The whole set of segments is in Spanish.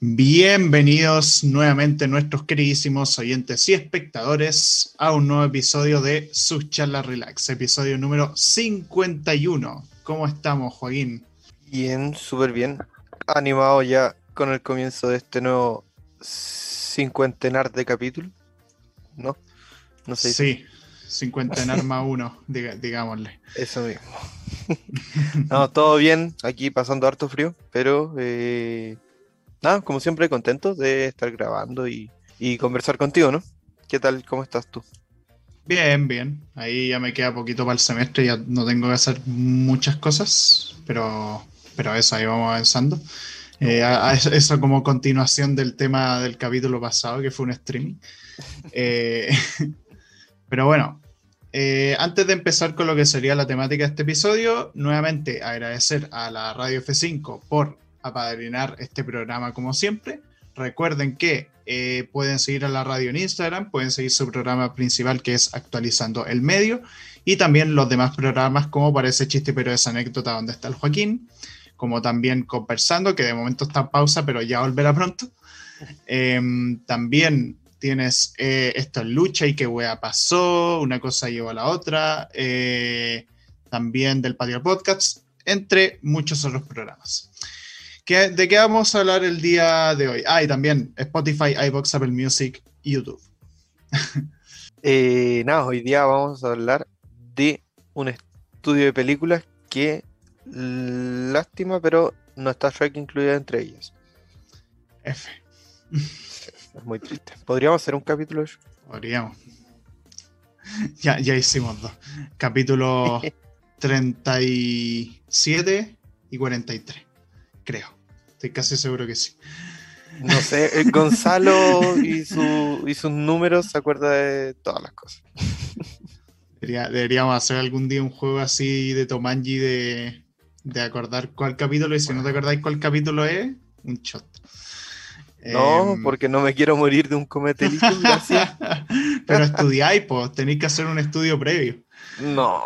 Bienvenidos nuevamente nuestros queridísimos oyentes y espectadores a un nuevo episodio de Sus Charlas Relax, episodio número 51. ¿Cómo estamos, Joaquín? Bien, súper bien. Animado ya con el comienzo de este nuevo cincuentenar de capítulo, ¿no? No sé. Sí, cincuentenar más uno, digámosle. Eso mismo. no, todo bien, aquí pasando harto frío, pero eh, nada, como siempre, contento de estar grabando y, conversar contigo, ¿no? ¿Qué tal? ¿Cómo estás tú? Bien, bien. Ahí ya me queda poquito para el semestre, ya no tengo que hacer muchas cosas, pero, pero eso, ahí vamos avanzando. Eh, eso como continuación del tema del capítulo pasado, que fue un streaming. Eh, pero bueno, eh, antes de empezar con lo que sería la temática de este episodio, nuevamente agradecer a la Radio F5 por apadrinar este programa como siempre. Recuerden que eh, pueden seguir a la radio en Instagram, pueden seguir su programa principal que es Actualizando el Medio y también los demás programas como Parece Chiste pero es anécdota donde está el Joaquín, como también Conversando, que de momento está en pausa pero ya volverá pronto. Em, también tienes eh, esto en lucha y qué wea pasó, una cosa llevó a la otra, eh, también del Patio Podcast, entre muchos otros programas. ¿De qué vamos a hablar el día de hoy? Ah, y también Spotify, iBox, Apple Music y YouTube. eh, nada, hoy día vamos a hablar de un estudio de películas que, lástima, pero no está Shrek incluida entre ellas. F. Es muy triste. ¿Podríamos hacer un capítulo Podríamos. Ya, ya hicimos dos. Capítulo 37 y 43, creo. Estoy casi seguro que sí. No sé, eh, Gonzalo y, su, y sus números se acuerda de todas las cosas. deberíamos hacer algún día un juego así de Tomanji de, de acordar cuál capítulo y si no te acordáis cuál capítulo es, un shot. No, em, porque no me quiero morir de un comete gracias. Pero estudiáis, pues, tenéis que hacer un estudio previo. No,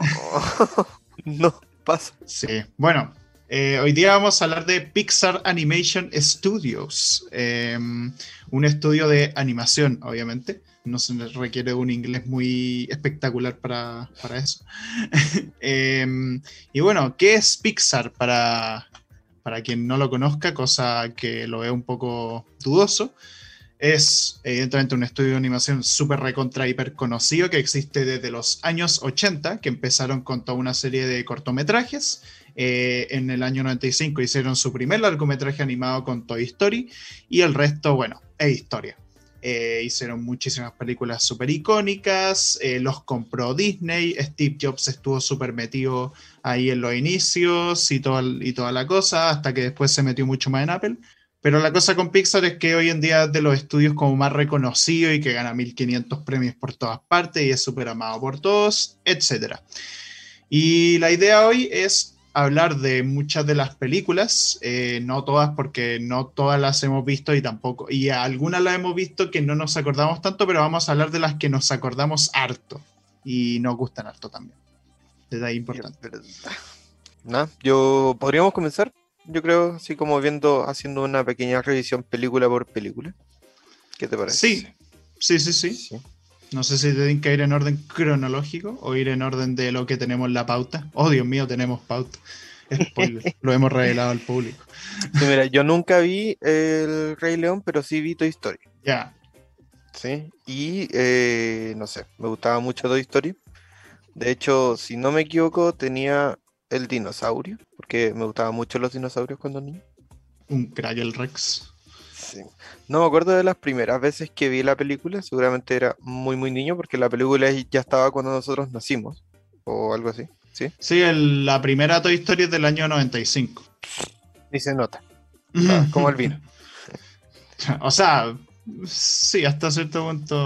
no pasa. Sí, bueno, eh, hoy día vamos a hablar de Pixar Animation Studios, em, un estudio de animación, obviamente. No se requiere un inglés muy espectacular para, eso. Em, y bueno, ¿qué es Pixar para, para quien no lo conozca? Cosa que lo veo un poco dudoso. Es evidentemente un estudio de animación súper recontra hiper conocido que existe desde los años 80, que empezaron con toda una serie de cortometrajes eh, en el año 95 hicieron su primer largometraje animado con Toy Story y el resto, bueno, es historia. Eh, hicieron muchísimas películas súper icónicas, eh, los compró Disney, Steve Jobs estuvo súper metido ahí en los inicios y, y toda la cosa, hasta que después se metió mucho más en Apple. Pero la cosa con Pixar es que hoy en día es de los estudios como más reconocido y que gana 1500 premios por todas partes y es súper amado por todos, etc. Y la idea hoy es hablar de muchas de las películas, eh, no todas porque no todas las hemos visto y tampoco, y algunas las hemos visto que no nos acordamos tanto, pero vamos a hablar de las que nos acordamos harto y nos gustan harto también. ahí importante. ¿No? Yo podríamos comenzar, yo creo, así como viendo, haciendo una pequeña revisión película por película. ¿Qué te parece? Sí, sí, sí, sí. sí. No sé si tienen que ir en orden cronológico o ir en orden de lo que tenemos en la pauta. Oh, Dios mío, tenemos pauta. Spoiler, lo hemos revelado al público. mira, yo nunca vi El Rey León, pero sí vi Toy Story. Ya. Sí, y eh, no sé, me gustaba mucho Toy Story. De hecho, si no me equivoco, tenía el dinosaurio, porque me gustaban mucho los dinosaurios cuando niño. Un Kragel Rex. No me acuerdo de las primeras veces que vi la película, seguramente era muy muy niño porque la película ya estaba cuando nosotros nacimos o algo así, ¿sí? Sí, la primera Toy Story es del año 95. Ni se nota. como el vino. o sea, sí, hasta cierto punto.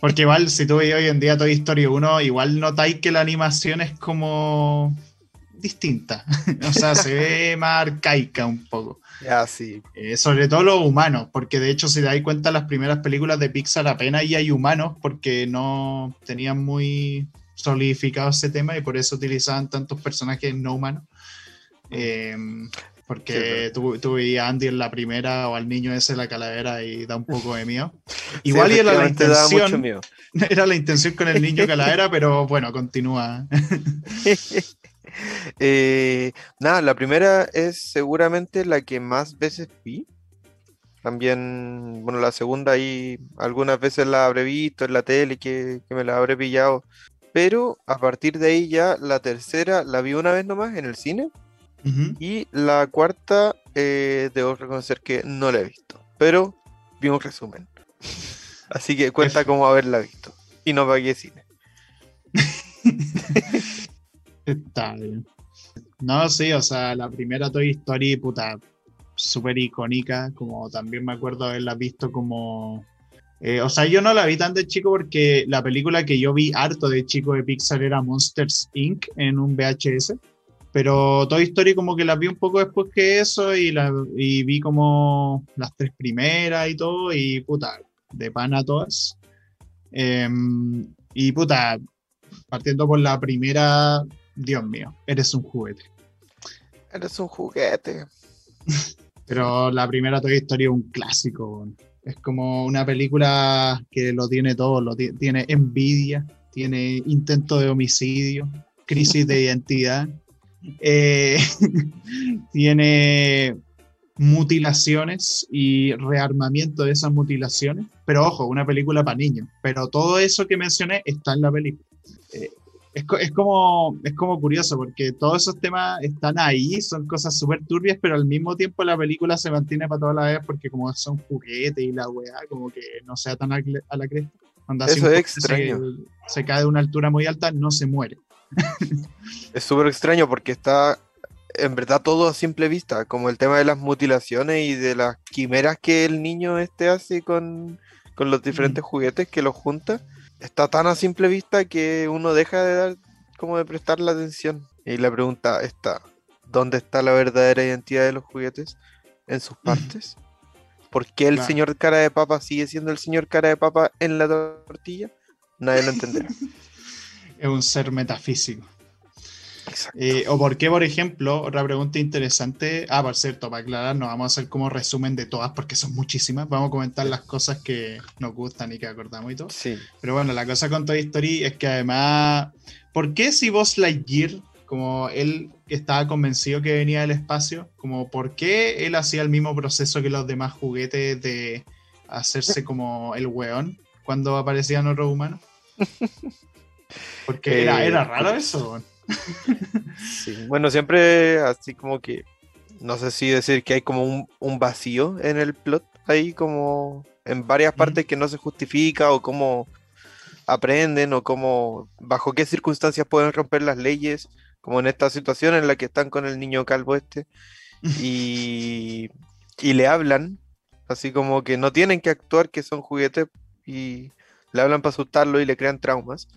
Porque igual si tú veis hoy en día Toy Story 1, igual notáis que la animación es como distinta. o sea, se ve más arcaica un poco. Ya, sí. Eh, sobre todo los humanos, porque de hecho, si te das cuenta, las primeras películas de Pixar apenas y hay humanos, porque no tenían muy solidificado ese tema y por eso utilizaban tantos personajes no humanos. Eh, Porque tú, tú veías a Andy en la primera o al niño ese en la calavera y da un poco de miedo. Igual y era la intención. Era la intención con el niño calavera, pero bueno, continúa. Eh, nada, la primera es seguramente la que más veces vi. También, bueno, la segunda ahí algunas veces la habré visto en la tele que, que me la habré pillado. Pero a partir de ahí ya la tercera la vi una vez nomás en el cine y la cuarta, eh, debo reconocer que no la he visto, pero vi un resumen. Así que cuenta como haberla visto. Y no pagué cine. Está bien. No, sí, o sea, la primera Toy Story, puta, súper icónica, como también me acuerdo haberla visto como... Eh, o sea, yo no la vi tan de chico porque la película que yo vi harto de chico de Pixar era Monsters Inc. en un VHS. Pero Toy Story como que la vi un poco después que eso y, la, y vi como las tres primeras y todo y puta, de pana todas. Em, y puta, partiendo por la primera, Dios mío, eres un juguete. Eres un juguete. Pero la primera Toy Story es un clásico. Es como una película que lo tiene todo, lo tiene envidia, tiene intento de homicidio, crisis de identidad. Eh, tiene mutilaciones y rearmamiento de esas mutilaciones. Pero ojo, una película para niños. Pero todo eso que mencioné está en la película. Eh, es, es, como, es como curioso porque todos esos temas están ahí, son cosas súper turbias, pero al mismo tiempo la película se mantiene para toda la vez porque como son juguetes y la weá, como que no sea tan a, la cresta. Eso es extraño. se cae de una altura muy alta, no se muere es súper extraño porque está en verdad todo a simple vista, como el tema de las mutilaciones y de las quimeras que el niño este hace con, los diferentes juguetes que los junta, está tan a simple vista que uno deja de dar como de prestar la atención. Y la pregunta está, ¿dónde está la verdadera identidad de los juguetes? En sus partes. ¿Por qué el señor cara de papa sigue siendo el señor cara de papa en la tortilla? Nadie lo entenderá. es un ser metafísico. Eh, o por qué, por ejemplo, otra pregunta interesante. Ah, por cierto, para aclarar, no vamos a hacer como resumen de todas porque son muchísimas. Vamos a comentar las cosas que nos gustan y que acordamos y todo. Sí. Pero bueno, la cosa con Toy Story es que además, ¿por qué si vos Lightyear, como él estaba convencido que venía del espacio, como por qué él hacía el mismo proceso que los demás juguetes de hacerse como el weón cuando aparecían otros humanos? Porque era, era eh, raro eso. Bueno, siempre así como que, no sé si decir que hay como un, vacío en el plot, ahí como en varias partes que no se justifica o cómo aprenden o cómo, bajo qué circunstancias pueden romper las leyes, como en esta situación en la que están con el niño calvo este, y, y le hablan, así como que no tienen que actuar, que son juguetes, y le hablan para asustarlo y le crean traumas.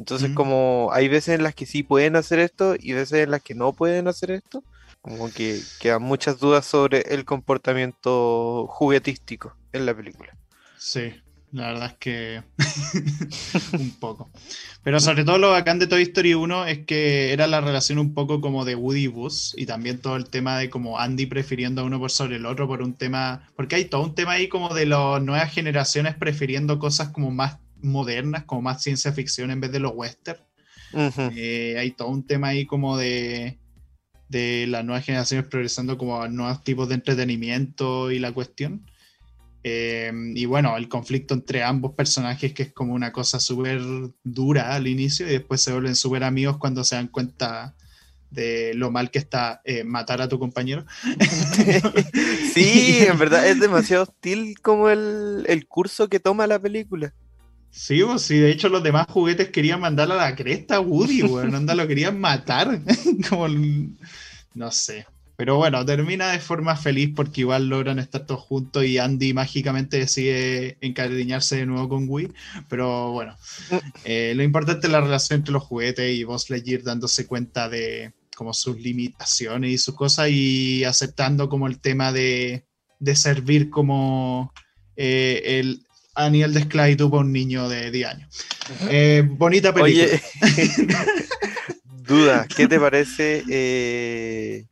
Entonces, como hay veces en las que sí pueden hacer esto y veces en las que no pueden hacer esto, como que quedan muchas dudas sobre el comportamiento juguetístico en la película. Sí, la verdad es que un poco. Pero sobre todo lo bacán de Toy Story 1 es que era la relación un poco como de Woody y Buzz y también todo el tema de como Andy prefiriendo a uno por sobre el otro por un tema, porque hay todo un tema ahí como de las nuevas generaciones prefiriendo cosas como más modernas, como más ciencia ficción en vez de los western. Eh, hay todo un tema ahí como de, de las nuevas generaciones progresando como a nuevos tipos de entretenimiento y la cuestión. Eh, y bueno, el conflicto entre ambos personajes, que es como una cosa súper dura al inicio, y después se vuelven súper amigos cuando se dan cuenta de lo mal que está eh, matar a tu compañero. sí, en verdad es demasiado hostil como el, el curso que toma la película. Sí, pues sí, de hecho los demás juguetes querían mandarle a la cresta a Woody, weón, anda, lo querían matar, como, no sé. Pero bueno, termina de forma feliz porque igual logran estar todos juntos y Andy mágicamente decide encariñarse de nuevo con Woody. Pero bueno, eh, lo importante es la relación entre los juguetes y Buzz Lightyear dándose cuenta de como sus limitaciones y sus cosas y aceptando como el tema de, de servir como eh, el, a nivel de esclavitud para un niño de 10 años. Eh, bonita película. Oye, duda, ¿qué te parece? Eh,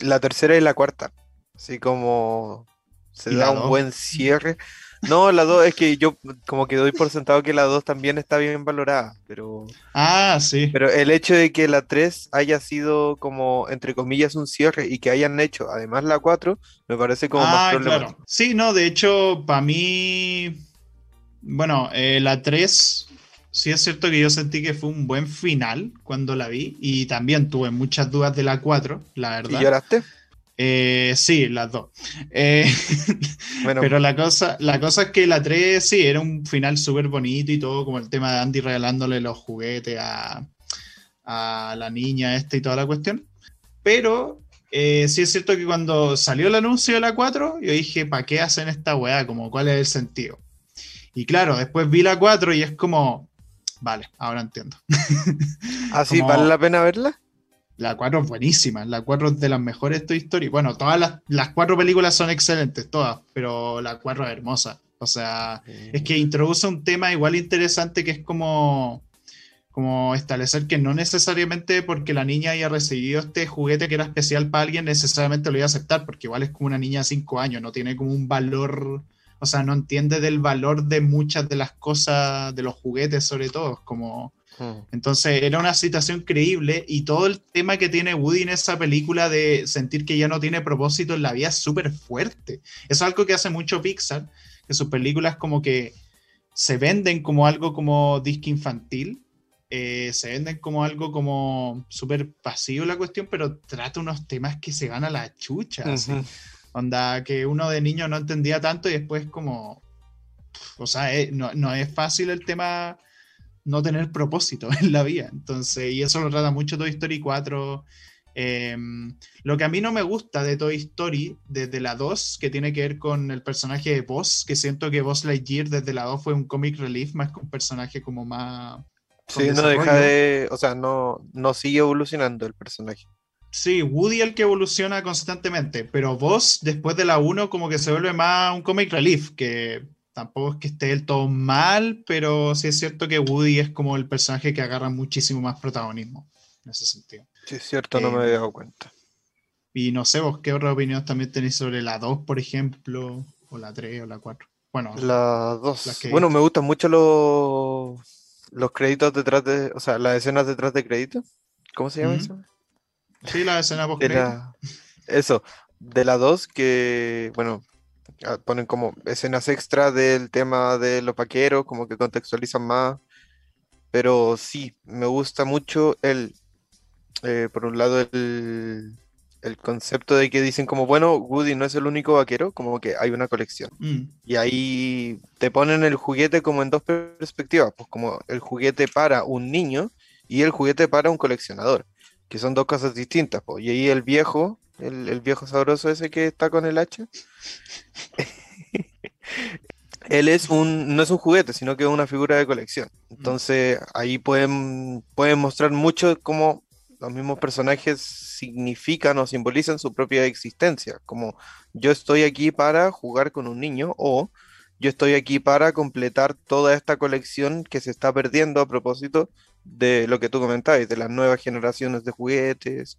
La tercera y la cuarta. Así como se ¿Y da un dos? buen cierre. No, la dos es que yo como que doy por sentado que la dos también está bien valorada, pero, Ah, sí. pero el hecho de que la tres haya sido como, entre comillas, un cierre y que hayan hecho además la cuatro, me parece como más Ah, problemático. claro. Sí, no, de hecho, para mí, bueno, eh, la 3, sí es cierto que yo sentí que fue un buen final cuando la vi y también tuve muchas dudas de la 4, la ¿Y verdad. lloraste? Eh, sí, las dos. Eh, Bueno, pero la cosa, la cosa es que la 3 sí, era un final súper bonito y todo, como el tema de Andy regalándole los juguetes a, a la niña esta y toda la cuestión. Pero eh, sí es cierto que cuando salió el anuncio de la 4, yo dije, ¿para qué hacen esta weá? Como, ¿cuál es el sentido? Y claro, después vi la 4 y es como, vale, ahora entiendo. ¿así como- vale la pena verla? La 4 es buenísima, la 4 es de las mejores Toy Story. Bueno, todas las, las cuatro películas son excelentes, todas, pero la 4 es hermosa. O sea, es que introduce un tema igual interesante que es como, como establecer que no necesariamente porque la niña haya recibido este juguete que era especial para alguien, necesariamente lo iba a aceptar, porque igual es como una niña de 5 años, no tiene como un valor, o sea, no entiende del valor de muchas de las cosas, de los juguetes sobre todo, como... Mm. Entonces era una situación creíble y todo el tema que tiene Woody en esa película de sentir que ya no tiene propósito en la vida es súper fuerte. Es algo que hace mucho Pixar, que sus películas como que se venden como algo como disque infantil, eh, se venden como algo como súper pasivo la cuestión, pero trata unos temas que se van a la chucha. así. Onda que uno de niño no entendía tanto y después como... O sea, eh, no, no es fácil el tema no tener propósito en la vida. Entonces, y eso lo trata mucho Toy Story 4. Eh, lo que a mí no me gusta de Toy Story, desde la 2, que tiene que ver con el personaje de Buzz, que siento que Buzz Lightyear desde la 2 fue un comic relief más que un personaje como más... Sí, no deja de, o sea, no, no sigue evolucionando el personaje. Sí, Woody el que evoluciona constantemente, pero Buzz después de la 1 como que se vuelve más un comic relief, que tampoco es que esté del todo mal, pero sí es cierto que Woody es como el personaje que agarra muchísimo más protagonismo en ese sentido. Sí, es cierto, no me Eh, había dado cuenta. Y no sé, vos qué otra opinión también tenéis sobre la 2, por ejemplo, o la 3 o la 4. Bueno, las que Bueno, viste. me gustan mucho los, los créditos detrás de, o sea, las escenas detrás de créditos. ¿Cómo se llama eso? Sí, la escena post De la- eso, de la 2 que, bueno, ah, ponen como escenas extra del tema de los vaqueros, como que contextualizan más. Pero sí, me gusta mucho el, eh, por un lado, el, el concepto de que dicen como, bueno, Woody no es el único vaquero, como que hay una colección. Mm, Y ahí te ponen el juguete como en dos perspectivas, pues como el juguete para un niño y el juguete para un coleccionador, que son dos cosas distintas. pues. Y ahí el viejo, el, el viejo sabroso ese que está con el hacha, él es un, no es un juguete, sino que es una figura de colección. Entonces ahí pueden, pueden mostrar mucho cómo los mismos personajes significan o simbolizan su propia existencia, como yo estoy aquí para jugar con un niño o yo estoy aquí para completar toda esta colección que se está perdiendo a propósito de lo que tú comentabas, de las nuevas generaciones de juguetes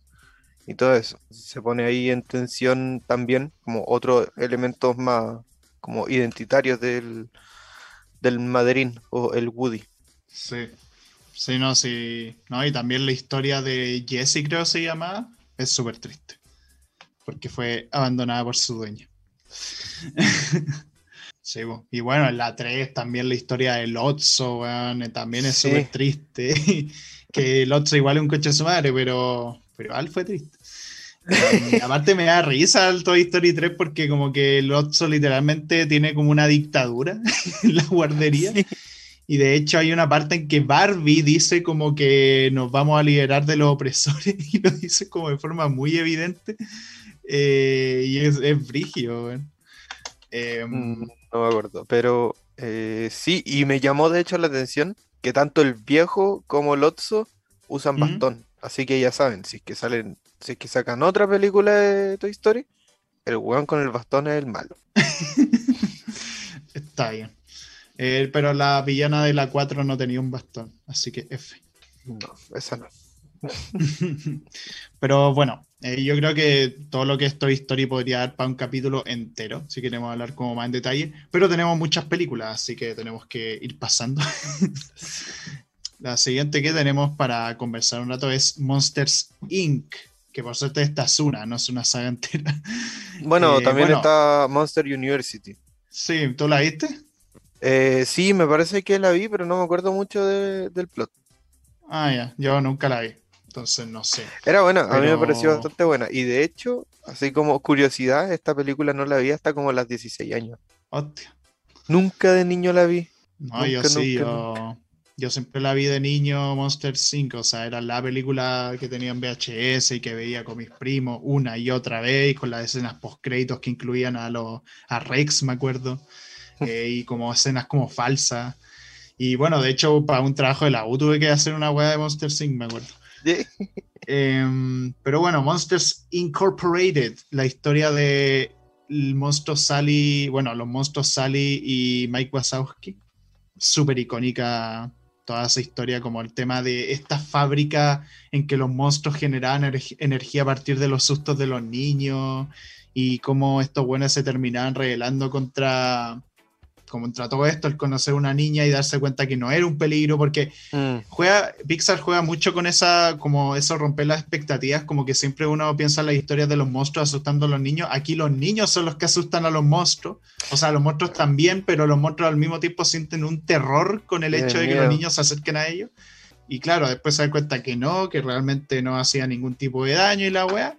y todo eso. Se pone ahí en tensión también como otros elementos más como identitarios del, del Maderín o el Woody. sí. Sí, no, sí. No, y también la historia de Jessie, creo se llama, es súper triste. Porque fue abandonada por su dueño. Sí, y bueno, en la 3 también la historia de Lotso, weón, eh, también es Sí. súper triste. que Lotso igual es un coche de su madre, pero, pero igual fue triste. Eh, aparte me da risa el Toy Story 3 porque como que Lotso literalmente tiene como una dictadura en la guardería. Y de hecho hay una parte en que Barbie dice como que nos vamos a liberar de los opresores y lo dice como de forma muy evidente. Eh, y es, es brígido, weón. Eh, Mm, No me acuerdo, pero eh, sí, y me llamó de hecho la atención que tanto el viejo como el Otso usan bastón. Así que ya saben, si es que salen, si es que sacan otra película de Toy Story, el weón con el bastón es el malo. Está bien. Eh, pero la villana de la 4 no tenía un bastón, así que F. No, esa no. Pero bueno, Eh, yo creo que todo lo que es Toy Story podría dar para un capítulo entero, si queremos hablar como más en detalle, pero tenemos muchas películas, así que tenemos que ir pasando. La siguiente que tenemos para conversar un rato es Monsters Inc., que por suerte esta es una, no es una saga entera. Bueno, Eh, también bueno. está Monster University. Sí, ¿tú la viste? Eh, sí, me parece que la vi, pero no me acuerdo mucho de- del plot. Ah, ya, yo nunca la vi, entonces no sé. Era buena, a mí me pareció bastante buena. Y de hecho, así como curiosidad, esta película no la vi hasta como a las 16 años. Hostia. Nunca de niño la vi. No, yo sí, nunca, yo, yo siempre la vi de niño Monster 5, o sea, era la película que tenía en VHS y que veía con mis primos una y otra vez, y con las escenas post-créditos que incluían a, los a Rex, me acuerdo, eh, y como escenas como falsas. Y bueno, de hecho, para un trabajo de la U tuve que hacer una weá de Monster 5, me acuerdo. Em, pero bueno, Monsters Incorporated, la historia de el monstruo Sally, bueno, los monstruos Sally y Mike Wazowski. Súper icónica toda esa historia, como el tema de esta fábrica en que los monstruos generaban ener- energía a partir de los sustos de los niños y cómo estos buenos se terminaban rebelando contra, contra todo esto, el conocer una niña y darse cuenta que no era un peligro, porque Mm, juega, Pixar juega mucho con esa, como eso romper las expectativas, como que siempre uno piensa en las historias de los monstruos asustando a los niños. Aquí los niños son los que asustan a los monstruos. O sea, los monstruos también, pero los monstruos al mismo tiempo sienten un terror con el hecho de que miedo. los niños se acerquen a ellos. Y claro, después se da cuenta que no, que realmente no hacía ningún tipo de daño y la wea.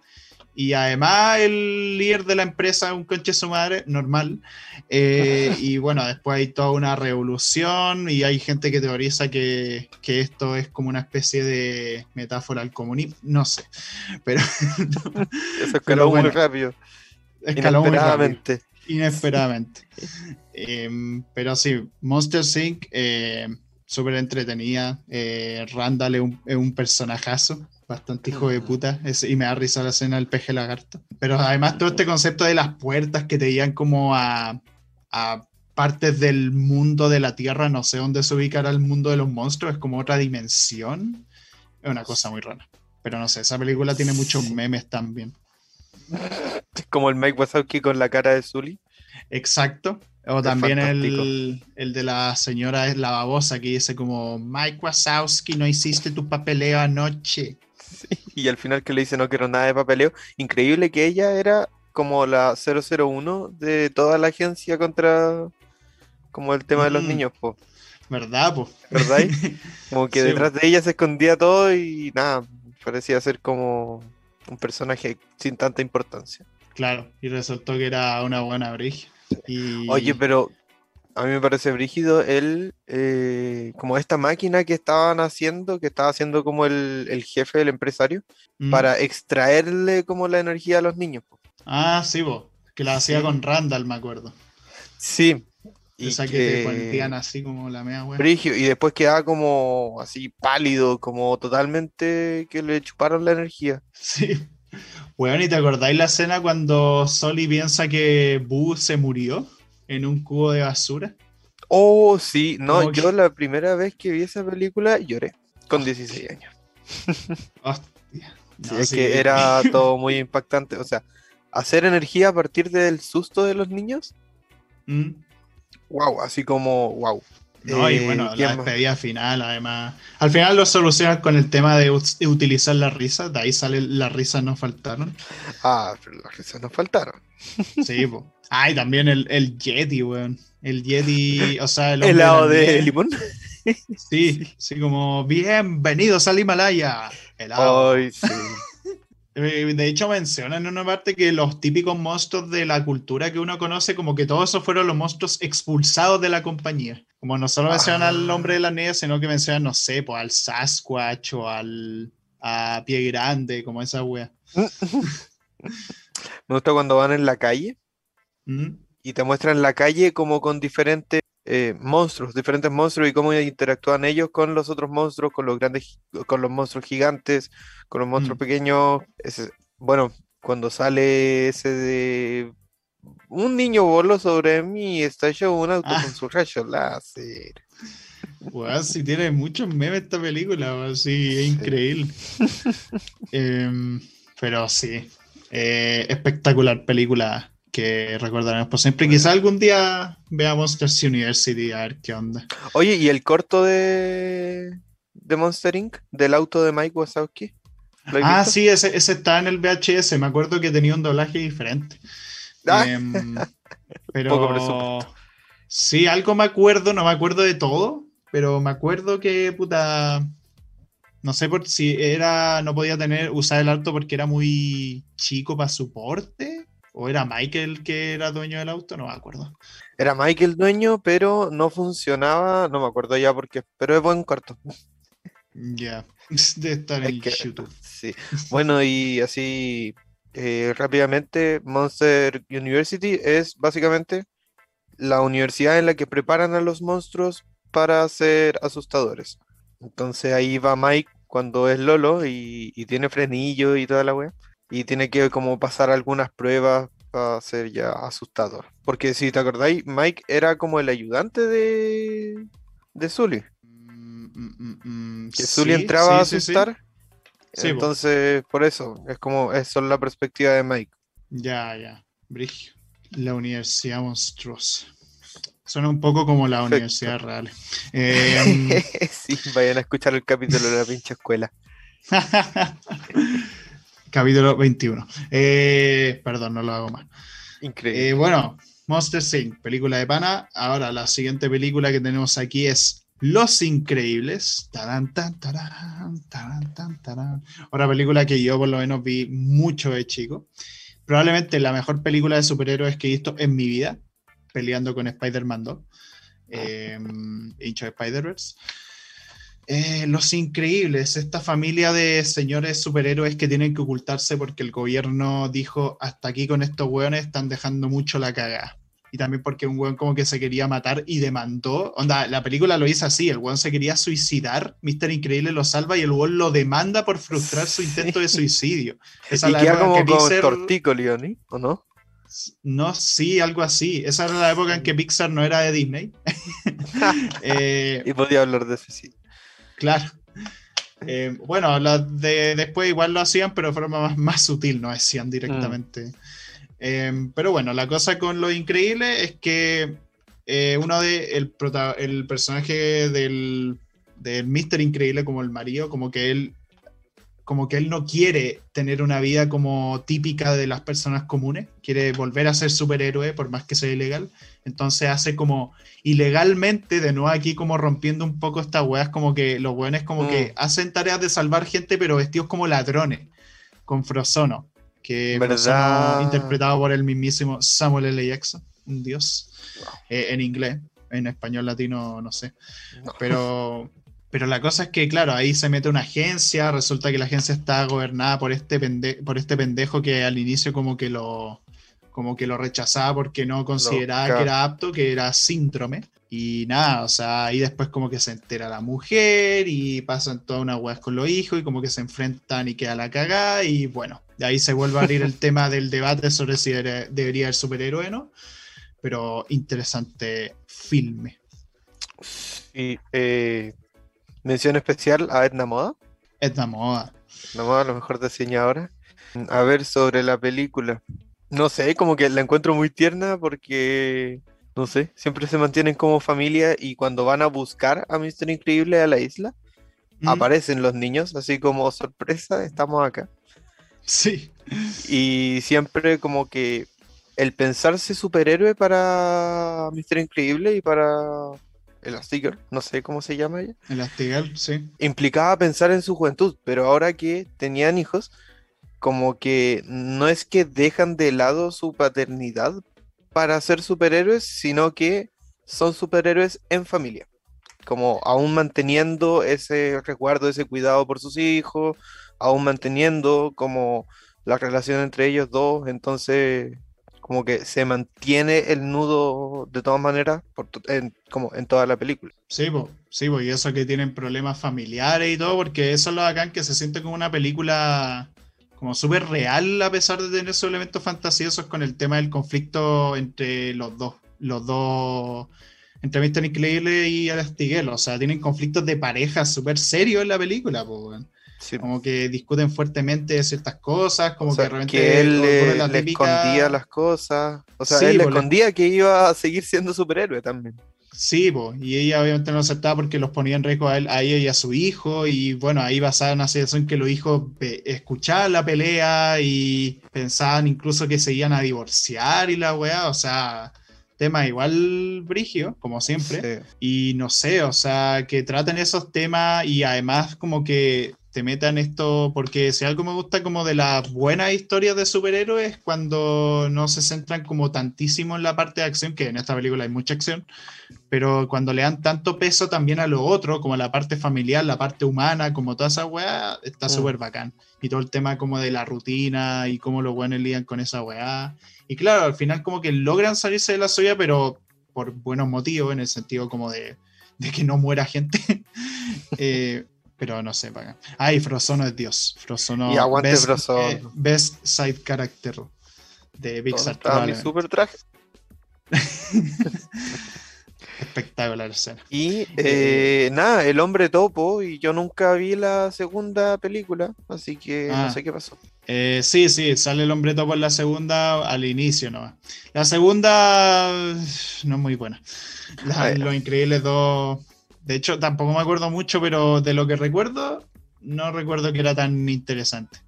Y además el líder de la empresa es un conche su madre, normal. Eh, y bueno, después hay toda una revolución y hay gente que teoriza que, que esto es como una especie de metáfora al comunismo. No sé, pero Eso escaló muy bueno, rápido, escaló muy rápido, inesperadamente. inesperadamente. Em, pero sí, Monster Inc. eh, súper entretenida. Eh, Randall es un, es un personajazo, bastante hijo de puta. es- y me da risa la escena del peje lagarto. Pero además todo este concepto de las puertas que te llevan como a, a partes del mundo de la Tierra, no sé dónde se ubicará el mundo de los monstruos, es como otra dimensión. Es una cosa muy rara. Pero no sé, esa película tiene muchos memes también. Como el Mike Wazowski con la cara de Sully. Exacto. O Es también el, el de la señora es la babosa que dice como Mike Wazowski, no hiciste tu papeleo anoche. Y al final que le dice no quiero nada de papeleo. Increíble que ella era como la 001 de toda la agencia contra como el tema de los Mm. niños, po, ¿Verdad, po? ¿verdad? Como que Sí, detrás de ella se escondía todo y nada, parecía ser como un personaje sin tanta importancia. Claro, y resultó que era una buena brig. Y... Oye, pero a mí me parece brígido el, eh, como esta máquina que estaban haciendo, que estaba haciendo como el, el jefe del empresario, Mm. para extraerle como la energía a los niños. po. Ah, sí, vos. Que la hacía Sí. con Randall, me acuerdo. Sí. Y Esa que, que- te así como la mea wea. Brigio, y después quedaba como así pálido, como totalmente que le chuparon la energía. Sí. Weón, ¿y te acordáis la escena cuando Soli piensa que Boo se murió en un cubo de basura? Oh, sí, no, Como yo que- la primera vez que vi esa película lloré con 16 años. Hostia. Sí, es sí. que era todo muy impactante. O sea, hacer energía a partir del susto de los niños, Mm. wow, así como wow. No, y Eh, bueno, ¿quién la más? despedida final, además. Al final lo solucionan con el tema de, ut- de utilizar la risa. De ahí sale las risas no faltaron. Ah, pero las risas nos faltaron. Sí, po. Ah, y también el, el Yeti, weón. El Yeti, o sea, el Helado la de limón. Sí, sí, como bienvenidos al Himalaya. Helado. Ay, sí. Eh, De hecho, mencionan en una parte que los típicos monstruos de la cultura que uno conoce, como que todos esos fueron los monstruos expulsados de la compañía. Como no solo mencionan al Ah. hombre de la nieve, sino que mencionan, no sé, pues al Sasquatch o al a Pie Grande, como esa wea. Me gusta cuando van en la calle ¿Mm? y te muestran la calle como con diferentes eh, monstruos, diferentes monstruos y cómo interactúan ellos con los otros monstruos, con los grandes, con los monstruos gigantes, con los monstruos Mm. pequeños. Ese- bueno, cuando sale ese de un niño voló sobre mí, estalló un auto Ah. con su rayo láser. Weón, sí tiene muchos memes esta película, sí, es Sí. increíble. Em, Pero sí, eh, espectacular película que recordaremos por siempre. Quizá algún día veamos Monsters University a ver qué onda. Oye, ¿y el corto de, de Monster Inc. del auto de Mike Wazowski? Ah, sí, ese, ese está en el VHS. Me acuerdo que tenía un doblaje diferente. Ah. Em, pero sí, algo me acuerdo, no me acuerdo de todo, pero me acuerdo que puta. No sé por si era. No podía tener, usar el auto porque era muy chico para su porte. ¿O era Michael que era dueño del auto? No me acuerdo. Era Michael dueño, pero no funcionaba. No me acuerdo ya por qué, pero es buen corto. Ya, de estar en YouTube. Sí. Bueno, y así eh, rápidamente, Monster University es básicamente la universidad en la que preparan a los monstruos para ser asustadores. Entonces ahí va Mike cuando es Lolo y, tiene frenillo y toda la wea. Y tiene que como pasar algunas pruebas para ser ya asustador. Porque si te acordáis, Mike era como el ayudante de, de Zully. Mm, mm, mm, que Zully entraba a asustar. Entonces, por eso, es como, es la perspectiva de Mike. Ya, ya. Brigio. La Universidad Monstruosa. Suena un poco como la Universidad Real. Eh, sí, vayan a escuchar el capítulo de la pinche escuela. capítulo 21. Eh, perdón, no lo hago más. Increíble. Eh, bueno, Monster Inc., película de pana. Ahora, la siguiente película que tenemos aquí es Los Increíbles. Tarán, tan, tarán, tarán, tan, tarán. Otra película que yo por lo menos vi mucho de chico. Probablemente la mejor película de superhéroes que he visto en mi vida, peleando con Spider-Man 2, eh, Hincho de Spider-Verse. Eh, los increíbles, esta familia de señores superhéroes que tienen que ocultarse porque el gobierno dijo hasta aquí con estos hueones están dejando mucho la cagada. Y también porque un hueón como que se quería matar y demandó. Onda, la película lo hizo así, el hueón se quería suicidar, Mister Increíble lo salva y el hueón lo demanda por frustrar su intento de suicidio. Esa y la como con Tortico, ¿o no? No, sí, algo así. Esa era la época en que Pixar no era de Disney. Eh, y podía hablar de suicidio. Claro. Eh, bueno, de, después igual lo hacían, pero de forma más, sutil, no hacían directamente. Mm. Eh, pero bueno, la cosa con lo increíble es que eh, uno de el, el personaje del, del Mister Increíble, como el marido, como que él como que él no quiere tener una vida como típica de las personas comunes, quiere volver a ser superhéroe por más que sea ilegal, entonces hace como ilegalmente, de nuevo aquí como rompiendo un poco estas weas, como que los weones como que mm. hacen tareas de salvar gente pero vestidos como ladrones, con Frozono, que ¿verdad? interpretado por el mismísimo Samuel L. Jackson, un dios, eh, en inglés, en español latino no sé, pero pero la cosa es que, claro, ahí se mete una agencia, resulta que la agencia está gobernada por este, por este pendejo que al inicio como que lo, como que lo rechazaba porque no consideraba que era apto, que era síndrome. Y nada, o sea, ahí después como que se entera la mujer y pasan toda una weas con los hijos y como que se enfrentan y queda la cagada y bueno, de ahí se vuelve a abrir el tema del debate sobre si debería ser superhéroe no, pero interesante filme. Y eh, Mención especial a Edna Moda. Edna Moda. Edna Moda, lo mejor diseñadora. A ver, sobre la película. No sé, como que la encuentro muy tierna porque, no sé, siempre se mantienen como familia y cuando van a buscar a Mr. Increíble a la isla, aparecen los niños, así como sorpresa, estamos acá. Sí. Y siempre como que el pensarse superhéroe para Mr. Increíble y para Elastigirl, no sé cómo se llama ella. Elastigirl, sí. Implicaba pensar en su juventud, pero ahora que tenían hijos, como que no es que dejan de lado su paternidad para ser superhéroes, sino que son superhéroes en familia. Como aún manteniendo ese resguardo, ese cuidado por sus hijos, aún manteniendo como la relación entre ellos dos, entonces como que se mantiene el nudo de todas maneras como en toda la película. Sí, sí y eso que tienen problemas familiares y todo, porque eso es lo bacán que se siente como una película como súper real a pesar de tener esos elementos fantasiosos con el tema del conflicto entre los dos, los dos, entre Mr. Increíble y Elastigirl, o sea, tienen conflictos de pareja súper serios en la película, pues, Sí. Como que discuten fuertemente de ciertas cosas, como O sea, que realmente que él le, la le típica- escondía las cosas. O sea, Sí, él le pues, le- escondía que iba a seguir siendo superhéroe también. Sí, po, y ella obviamente no lo aceptaba porque los ponía en riesgo a, él, a ella y a su hijo, y bueno, ahí basada en una situación que los hijos escuchaban la pelea y pensaban incluso que se iban a divorciar y la weá, o sea, tema igual brigio, como siempre. Sí. Y no sé, o sea, que traten esos temas y además como que te metan esto, porque si algo me gusta como de las buenas historias de superhéroes, cuando no se centran como tantísimo en la parte de acción, que en esta película hay mucha acción, pero cuando le dan tanto peso también a lo otro, como la parte familiar, la parte humana, como toda esa weá, está Mm. súper bacán. Y todo el tema como de la rutina y cómo los buenos lidian con esa weá. Y claro, al final como que logran salirse de la suya, pero por buenos motivos, en el sentido como de, de que no muera gente. Eh, pero no sé, bacán. Ay, Frozono es Dios. Frozono. Y aguante best, Frozono. eh, best side character de ¿Dónde Pixar. estaba mi super traje? Espectacular escena. Y eh, nada, el hombre topo, y yo nunca vi la segunda película, así que Ah. no sé qué pasó. Eh, sí, sí, sale el hombre topo en la segunda al inicio nomás. La segunda no es muy buena. La- Ah. Los Increíbles 2. De hecho, tampoco me acuerdo mucho, pero de lo que recuerdo, no recuerdo que era tan interesante.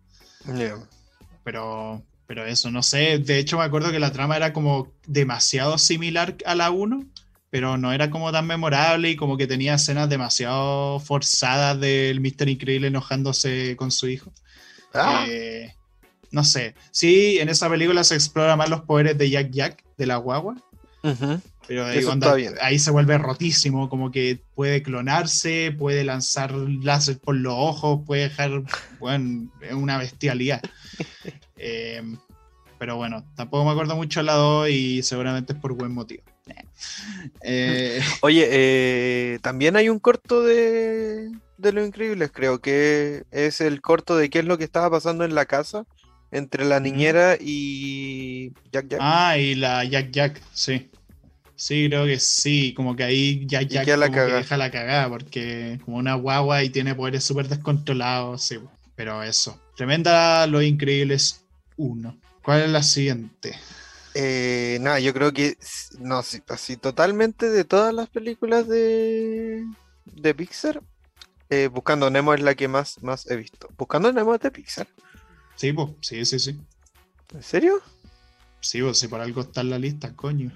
Pero, pero eso, no sé. De hecho, me acuerdo que la trama era como demasiado similar a la 1, pero no era como tan memorable y como que tenía escenas demasiado forzadas del Mr. Increíble enojándose con su hijo. Ah, Eh, no sé. Sí, en esa película se explora más los poderes de Jack Jack, de la guagua. Pero ahí, onda, ahí se vuelve rotísimo, como que puede clonarse, puede lanzar láser por los ojos, puede dejar, bueno, es una bestialidad. Eh, pero bueno, tampoco me acuerdo mucho de la 2 y seguramente es por buen motivo. Eh, Oye, eh, también hay un corto de, de Los Increíbles, creo que es el corto de qué es lo que estaba pasando en la casa entre la niñera y Jack Jack. ah, y la Jack Jack, sí. Sí, creo que sí, como que ahí Jack Jack la como que deja la cagada, porque como una guagua y tiene poderes súper descontrolados, sí. Pero eso, tremenda Los Increíbles 1. ¿Cuál es la siguiente? Eh, nada, yo creo que no, sí, así totalmente de todas las películas de, de Pixar, eh, Buscando Nemo es la que más, más he visto. Buscando Nemo es de Pixar. Sí, pues, sí, sí, sí. ¿En serio? Sí, pues, si por algo está en la lista, coño.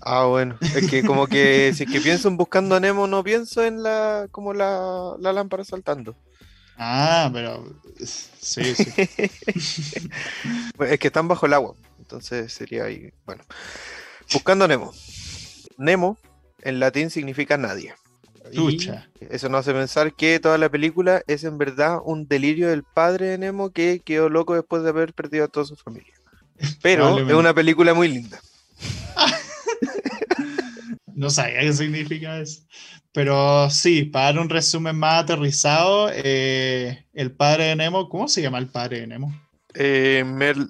Ah, bueno, es que como que si es que pienso en Buscando a Nemo, no pienso en la como la, la lámpara saltando. Ah, pero sí, sí. Pues Es que están bajo el agua, entonces sería ahí. Bueno, Buscando a Nemo. Nemo en latín significa nadie. Eso nos hace pensar que toda la película es en verdad un delirio del padre de Nemo que quedó loco después de haber perdido a toda su familia. Pero es una película muy linda. No sabía qué significa eso. Pero sí, para dar un resumen más aterrizado, eh, el padre de Nemo, ¿cómo se llama el padre de Nemo? Eh,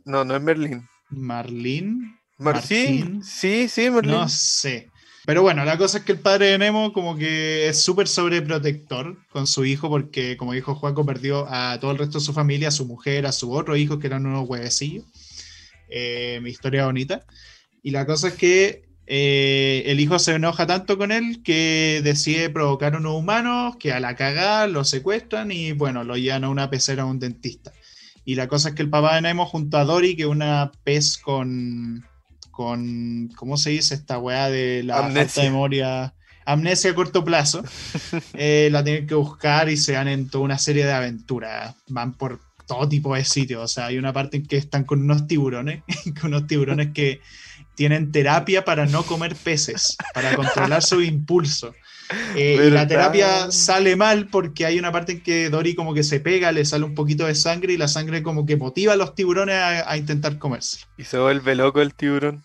no, no es Merlín. Marlín. Martín. sí, sí, Merlín. No sé. Pero bueno, la cosa es que el padre de Nemo como que es súper sobreprotector con su hijo porque, como dijo Juaco, perdió a todo el resto de su familia, a su mujer, a su otro hijo, que eran unos huevecillos. Eh, mi historia bonita. Y la cosa es que eh, el hijo se enoja tanto con él que decide provocar unos humanos que a la cagada lo secuestran y bueno, lo llevan a una pecera a un dentista. Y la cosa es que el papá de Nemo junto a Dory, que es una pez con, con ¿cómo se dice esta weá de la falta de memoria? Amnesia a corto plazo, eh, la tienen que buscar y se van en toda una serie de aventuras. Van por todo tipo de sitios. O sea, hay una parte en que están con unos tiburones, con unos tiburones que tienen terapia para no comer peces, para controlar su impulso. Eh, y la terapia sale mal porque hay una parte en que Dory como que se pega, le sale un poquito de sangre y la sangre como que motiva a los tiburones a, a intentar comerse. Y se vuelve loco el tiburón.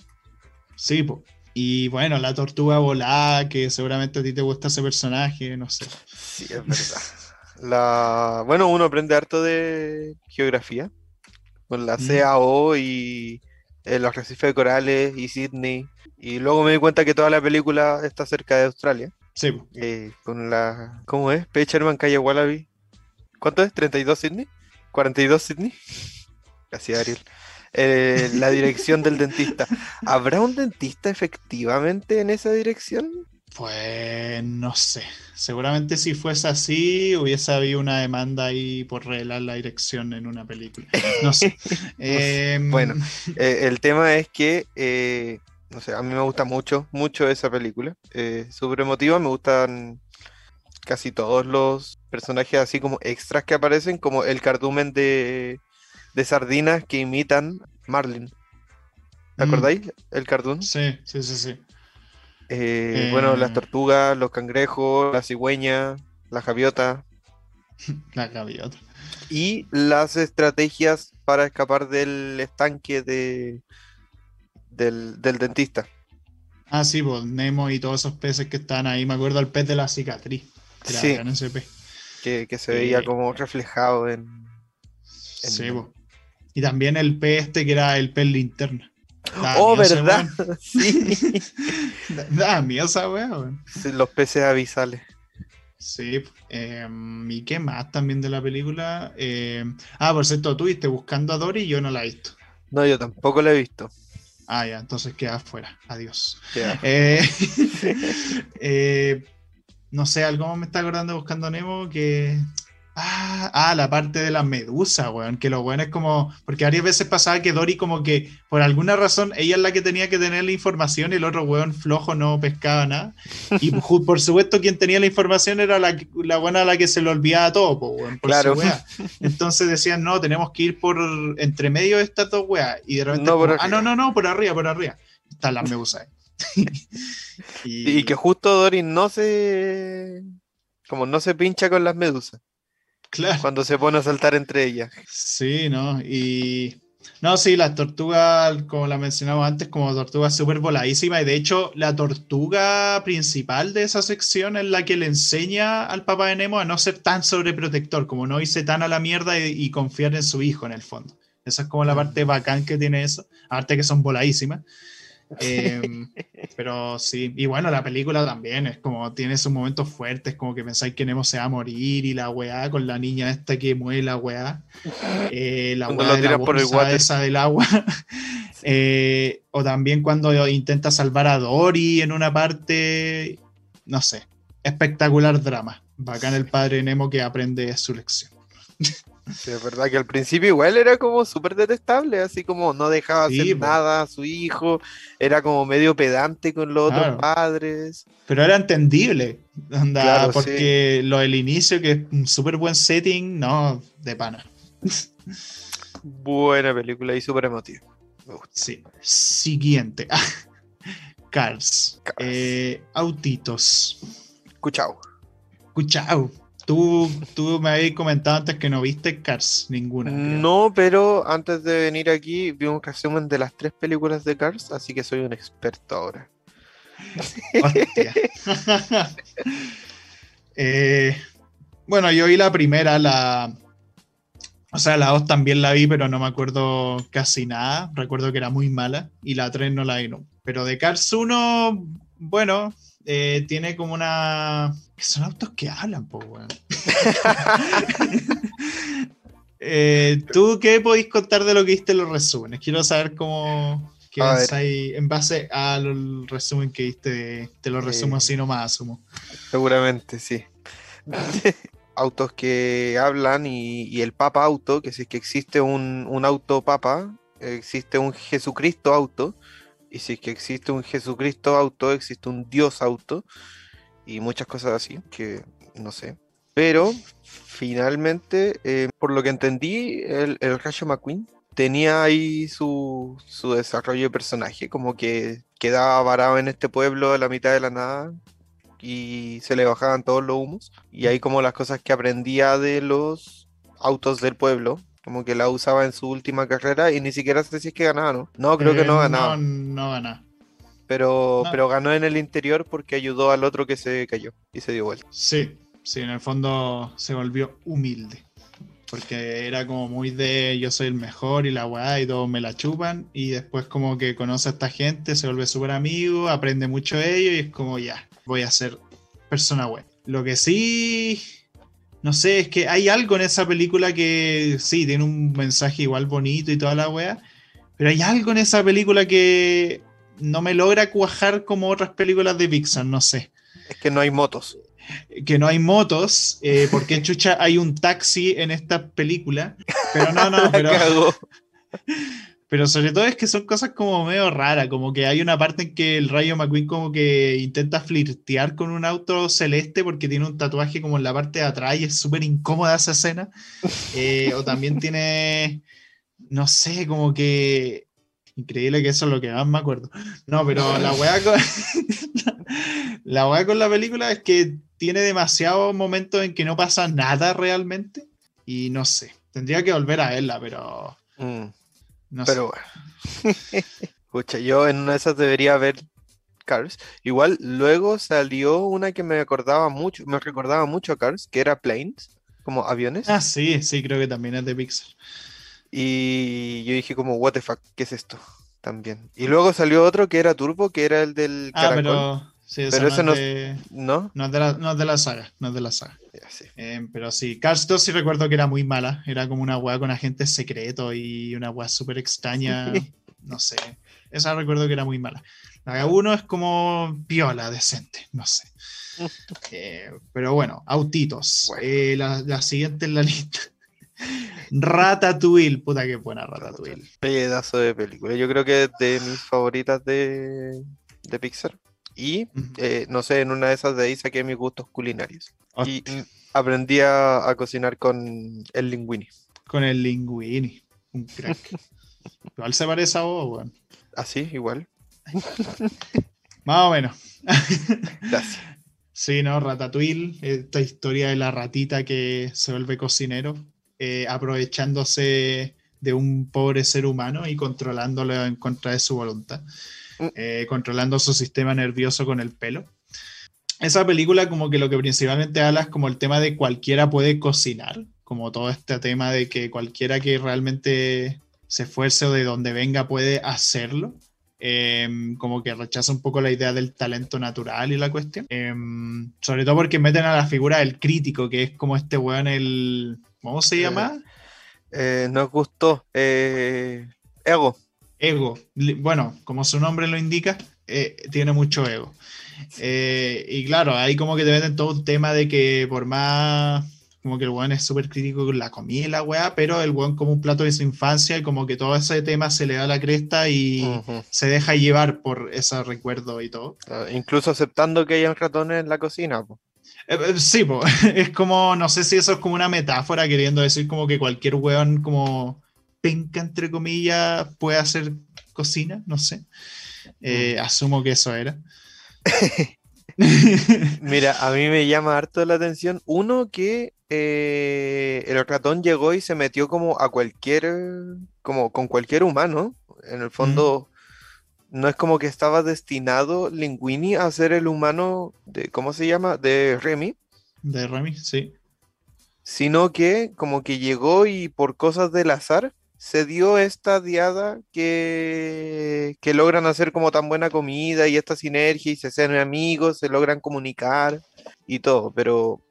Sí, po. Y bueno, la tortuga volada, que seguramente a ti te gusta ese personaje, no sé. Sí, es verdad. La... Bueno, uno aprende harto de geografía con la Mm. CAO y eh, los arrecifes de corales y Sydney. Y luego me di cuenta que toda la película está cerca de Australia. Sí, eh, con la. ¿Cómo es? Pecherman Calle Wallaby. ¿Cuánto es? ¿32 Sydney? ¿42 Sydney? Casi Ariel. Eh, la dirección del dentista. ¿Habrá un dentista efectivamente en esa dirección? Pues no sé. Seguramente si fuese así, hubiese habido una demanda ahí por revelar la dirección en una película. No sé. Em, bueno, eh, el tema es que, eh, no sé, a mí me gusta mucho, mucho esa película. Súper emotiva, me gustan casi todos los personajes así como extras que aparecen, como el cardumen de, de sardinas que imitan Marlin. ¿Te mm. acordáis? El cartoon. Sí, sí, sí, sí. Eh, bueno, las eh. tortugas, los cangrejos, la cigüeña, la gaviota. la gaviota. Y las estrategias para escapar del estanque de, del, dentista. Ah, sí, pues Nemo y todos esos peces que están ahí. Me acuerdo el pez de la cicatriz. sí. Que, que, se veía eh, como reflejado en. sí, pues. Y también el pez este que era el pez linterna. oh, ¿verdad? sí. da, miedo esa weón. los peces avisales. Sí, eh, ¿y qué más también de la película? Eh, ah, por cierto, tú viste buscando a Dory y yo no la he visto. No, yo tampoco la he visto. Ah, ya, entonces queda afuera. Adiós. Eh, eh, no sé, algo me está acordando buscando a Nemo que Ah, ah, la parte de la medusa, weón. Que lo bueno es como. Porque varias veces pasaba que Dory, como que por alguna razón, ella es la que tenía que tener la información y el otro weón flojo no pescaba nada. Y por supuesto, quien tenía la información era la, la buena a la que se le olvidaba todo, weón. claro. Entonces decían, no, tenemos que ir por entre medio de estas dos weas. Y de repente. No, ah, no, no, no, por arriba, por arriba. Está la medusa. y... y que justo Dory no se. Como no se pincha con las medusas. Cuando se pone a saltar entre ellas. Sí, ¿no? Y. No, sí, las tortugas, como la mencionamos antes, como tortugas súper voladísimas. Y de hecho, la tortuga principal de esa sección es la que le enseña al papá de Nemo a no ser tan sobreprotector, como no irse tan a la mierda y, confiar en su hijo, en el fondo. Esa es como la parte bacán que tiene eso. Aparte que son voladísimas. Em, pero sí, y bueno, la película también es como tiene sus momentos fuertes, como que pensáis que Nemo se va a morir y la weá con la niña esta que mueve la weá, eh, la weá de la esa del agua, eh, o también cuando intenta salvar a Dory en una parte, no sé, espectacular drama. Bacán el padre Nemo que aprende su lección. Sí, es verdad que al principio igual era como súper detestable, así como no dejaba hacer nada a su hijo, era como medio pedante con los otros padres. Pero era entendible, anda, porque lo del inicio, que es un súper buen setting, no, de pana. Buena película y súper emotiva. Sí. Siguiente. Cars. Eh, autitos. Cuchao. Cuchao. Tú, tú me habías comentado antes que no viste Cars, ninguna. No, pero antes de venir aquí vi un resumen de las tres películas de Cars, así que soy un experto ahora. Eh, bueno, yo vi la primera, la. O sea, la dos también la vi, pero no me acuerdo casi nada. Recuerdo que era muy mala. Y la tres no la vi, no. Pero de Cars 1, bueno, eh, tiene como una. Son autos que hablan, po, weón. Eh, ¿Tú qué podéis contar de lo que viste en los resúmenes? Quiero saber cómo. ¿Qué pensáis en base al resumen que viste? Te lo resumo así nomás, asumo. Seguramente, sí. Autos que hablan y, el Papa Auto, que si es que existe un, un auto Papa, existe un Jesucristo Auto y si es que existe un Jesucristo auto, existe un Dios auto y muchas cosas así, que no sé. Pero finalmente, eh, por lo que entendí, el, el Rayo McQueen tenía ahí su, su, desarrollo de personaje, como que quedaba varado en este pueblo a la mitad de la nada y se le bajaban todos los humos. Y ahí como las cosas que aprendía de los autos del pueblo, como que la usaba en su última carrera y ni siquiera sé si es que ganaba, ¿no? No, creo que no eh, ganaba. No, no Pero, pero ganó en el interior porque ayudó al otro que se cayó y se dio vuelta. Sí, sí, en el fondo se volvió humilde. Porque era como muy de yo soy el mejor y la weá y todos me la chupan. Y después como que conoce a esta gente, se vuelve súper amigo, aprende mucho de ellos y es como ya, voy a ser persona buena. Lo que sí no sé, es que hay algo en esa película que sí, tiene un mensaje igual bonito y toda la wea, pero hay algo en esa película que no me logra cuajar como otras películas de Pixar, no sé. Es que no hay motos. Que no hay motos, eh, porque chucha hay un taxi en esta película, pero no, no, pero... Pero sobre todo es que son cosas como medio raras, como que hay una parte en que el Rayo McQueen como que intenta flirtear con un auto celeste porque tiene un tatuaje como en la parte de atrás y es súper incómoda esa escena. Eh, o también tiene, no sé, como que... Increíble que eso es lo que más me acuerdo. No, pero la weá con... la weá con la película es que tiene demasiados momentos en que no pasa nada realmente. Y no sé, tendría que volver a verla, pero... Mm. Pero bueno. Escucha, yo en una de esas debería ver Cars. Igual luego salió una que me acordaba mucho, me recordaba mucho a Cars, que era Planes, como aviones. Ah, sí, sí, creo que también es de Pixar. Y yo dije como, what the fuck, ¿qué es esto? También. Y luego salió otro que era Turbo, que era el del ah, Pero, sí, pero ese no, es de, ¿no? No, es de la, no es de la saga, no es de la saga. Eh, pero sí, Cars 2 sí recuerdo que era muy mala. Era como una weá con agentes secretos y una weá súper extraña. No sé. Esa recuerdo que era muy mala. La 1 es como piola, decente. No sé. Eh, pero bueno, autitos. Eh, la, siguiente en la lista. Ratatouille, puta que buena Ratatouille. Pedazo de película. Yo creo que es de mis favoritas de, de Pixar. Y no sé, en una de esas de ahí saqué mis gustos culinarios. Y aprendí a, cocinar con el linguini. Con el linguini, un crack. igual se parece a vos, weón. Así, igual. Más o menos. Gracias. Sí, ¿no? Ratatouille, esta historia de la ratita que se vuelve cocinero, eh, aprovechándose de un pobre ser humano y controlándolo en contra de su voluntad. Eh, controlando su sistema nervioso con el pelo esa película como que lo que principalmente habla es como el tema de cualquiera puede cocinar, como todo este tema de que cualquiera que realmente se esfuerce o de donde venga puede hacerlo. Em, como que rechaza un poco la idea del talento natural y la cuestión. Em, sobre todo porque meten a la figura del crítico, que es como este weón, el... ¿Cómo se llama? Eh, nos gustó. Eh, ego. Ego. Bueno, como su nombre lo indica, eh, tiene mucho ego. Eh, y claro, ahí como que te meten todo un tema de que por más como que el weón es súper crítico con la comida y la weá, pero el weón como un plato de su infancia y como que todo ese tema se le da la cresta y se deja llevar por ese recuerdo y todo. Ah, incluso aceptando que hayan ratones en la cocina. Eh, eh, sí, es como, no sé si eso es como una metáfora queriendo decir como que cualquier weón como penca, entre comillas, puede hacer cocina, no sé. asumo que eso era. Mira, a mí me llama harto la atención. Uno que eh, el ratón llegó y se metió como a cualquier, como con cualquier humano. En el fondo, no es como que estaba destinado Linguini a ser el humano de, ¿cómo se llama? De Remy. De Remy, sí. Sino que como que llegó y por cosas del azar se dio esta diada que, que logran hacer como tan buena comida y esta sinergia y se hacen amigos, se logran comunicar y todo, pero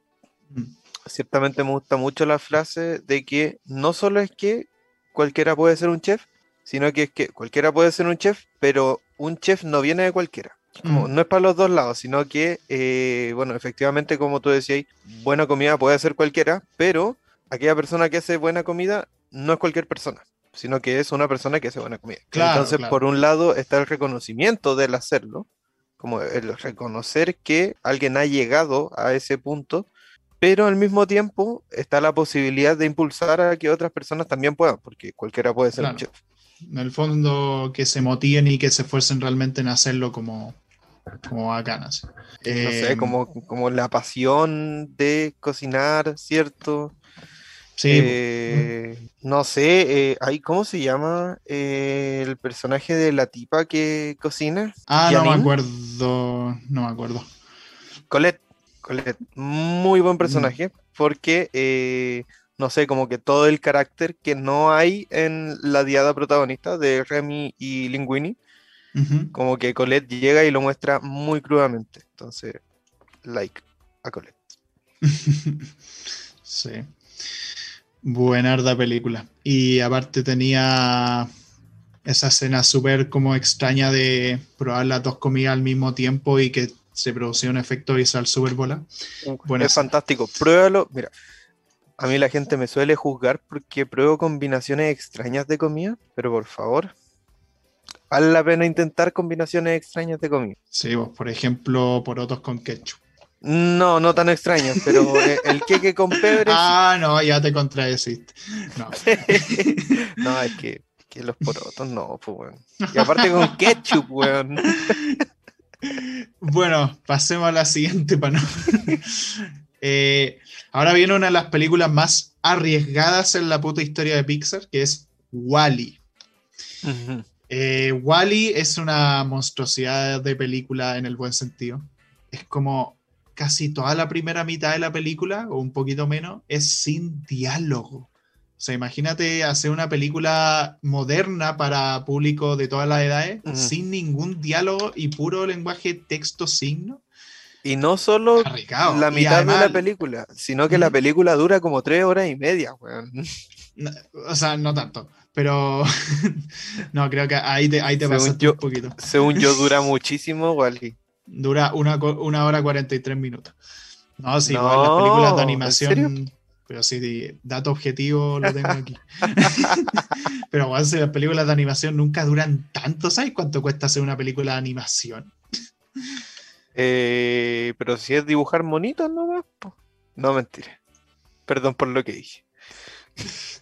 mm. ciertamente me gusta mucho la frase de que no solo es que cualquiera puede ser un chef, sino que es que cualquiera puede ser un chef, pero un chef no viene de cualquiera. Mm. No es para los dos lados, sino que, eh, bueno, efectivamente, como tú decías, buena comida puede ser cualquiera, pero aquella persona que hace buena comida no es cualquier persona, sino que es una persona que hace buena comida. Entonces, por un lado está el reconocimiento del hacerlo, como el reconocer que alguien ha llegado a ese punto, pero al mismo tiempo está la posibilidad de impulsar a que otras personas también puedan, porque cualquiera puede ser un chef. En el fondo, que se motiven y que se esfuercen realmente en hacerlo como, como bacanas. No sé, em, como, como la pasión de cocinar, ¿cierto? Sí. Eh, no sé, eh, ¿cómo se llama eh, el personaje de la tipa que cocina? Ah, no me acuerdo, no me acuerdo. Colette, Colette, muy buen personaje, porque, no sé, como que todo el carácter que no hay en la diada protagonista de Remy y Linguini, como que Colette llega y lo muestra muy crudamente. Entonces, like a Colette. Sí. Buenarda película. Y aparte tenía esa escena súper como extraña de probar las dos comidas al mismo tiempo y que se producía un efecto visual súper bola. es fantástico. Pruébalo. Mira, a mí la gente me suele juzgar porque pruebo combinaciones extrañas de comida, pero por favor, vale la pena intentar combinaciones extrañas de comida. Sí, vos, por ejemplo, porotos con ketchup. No, no tan extrañas, pero el queque con pebre. Ah, no, ya te contradeciste. No, no es que, los porotos no, pues, weón. Y aparte con ketchup, weón. Bueno, pasemos a la siguiente para eh, ahora viene una de las películas más arriesgadas en la puta historia de Pixar, que es Wally. Eh, Wally es una monstruosidad de película en el buen sentido. Es como casi toda la primera mitad de la película, o un poquito menos, es sin diálogo. O sea, imagínate hacer una película moderna para público de todas las edades, sin ningún diálogo y puro lenguaje texto-signo. Y no solo la mitad de la película, sino que la película dura como tres horas y media, weón. o sea, no tanto. Pero no, creo que ahí te, ahí te pasaste un poquito. Según yo, dura muchísimo, Wally. Dura una, una hora 43 minutos. No, sí, igual las películas de animación. Pero sí, dato objetivo lo tengo aquí. pero igual las películas de animación nunca duran tanto. ¿Sabes cuánto cuesta hacer una película de animación? Eh, pero si es dibujar monitos nomás, no mentira. Perdón por lo que dije.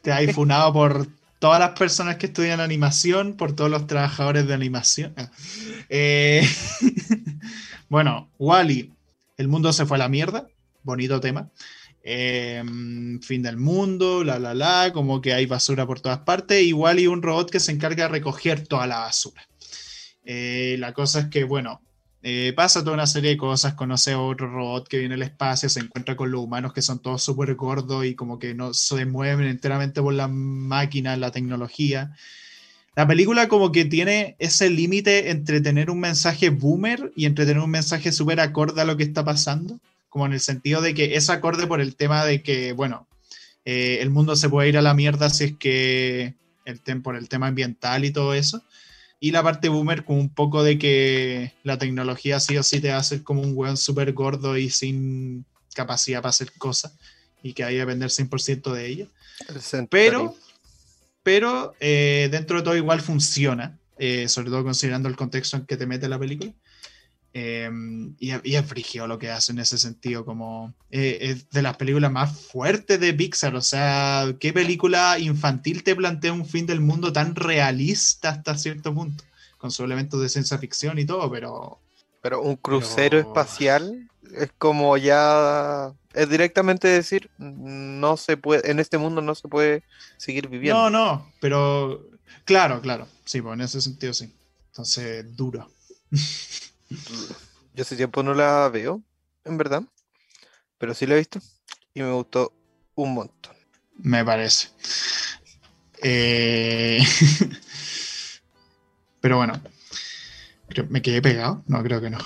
Te has funado por todas las personas que estudian animación, por todos los trabajadores de animación. Eh, bueno, Wally, el mundo se fue a la mierda, bonito tema. Em, fin del mundo, la la la, como que hay basura por todas partes. Y Wally, un robot que se encarga de recoger toda la basura. Eh, la cosa es que, bueno, eh, pasa toda una serie de cosas, conoce a otro robot que viene al espacio, se encuentra con los humanos que son todos súper gordos y como que no se mueven enteramente por la máquina, la tecnología. La película como que tiene ese límite entre tener un mensaje boomer y entre tener un mensaje súper acorde a lo que está pasando, como en el sentido de que es acorde por el tema de que, bueno, eh, el mundo se puede ir a la mierda si es que el por el tema ambiental y todo eso y la parte boomer con un poco de que la tecnología sí o sí te hace como un weón súper gordo y sin capacidad para hacer cosas y que hay que depender 100% de ella. Pero, pero eh, dentro de todo igual funciona, eh, sobre todo considerando el contexto en que te mete la película. Em, y, es frigio lo que hace en ese sentido, como eh, es de las películas más fuertes de Pixar, o sea, ¿qué película infantil te plantea un fin del mundo tan realista hasta cierto punto? Con su elementos de ciencia ficción y todo, pero... Pero un crucero espacial es como ya... Es directamente decir, no se puede, en este mundo no se puede seguir viviendo. No, no, pero claro, claro, sí, pues en ese sentido sí. Entonces, duro. Yo hace tiempo no la veo, en verdad, pero sí la he visto y me gustó un montón. Me parece. Eh, pero bueno, ¿me quedé pegado? No, creo que no.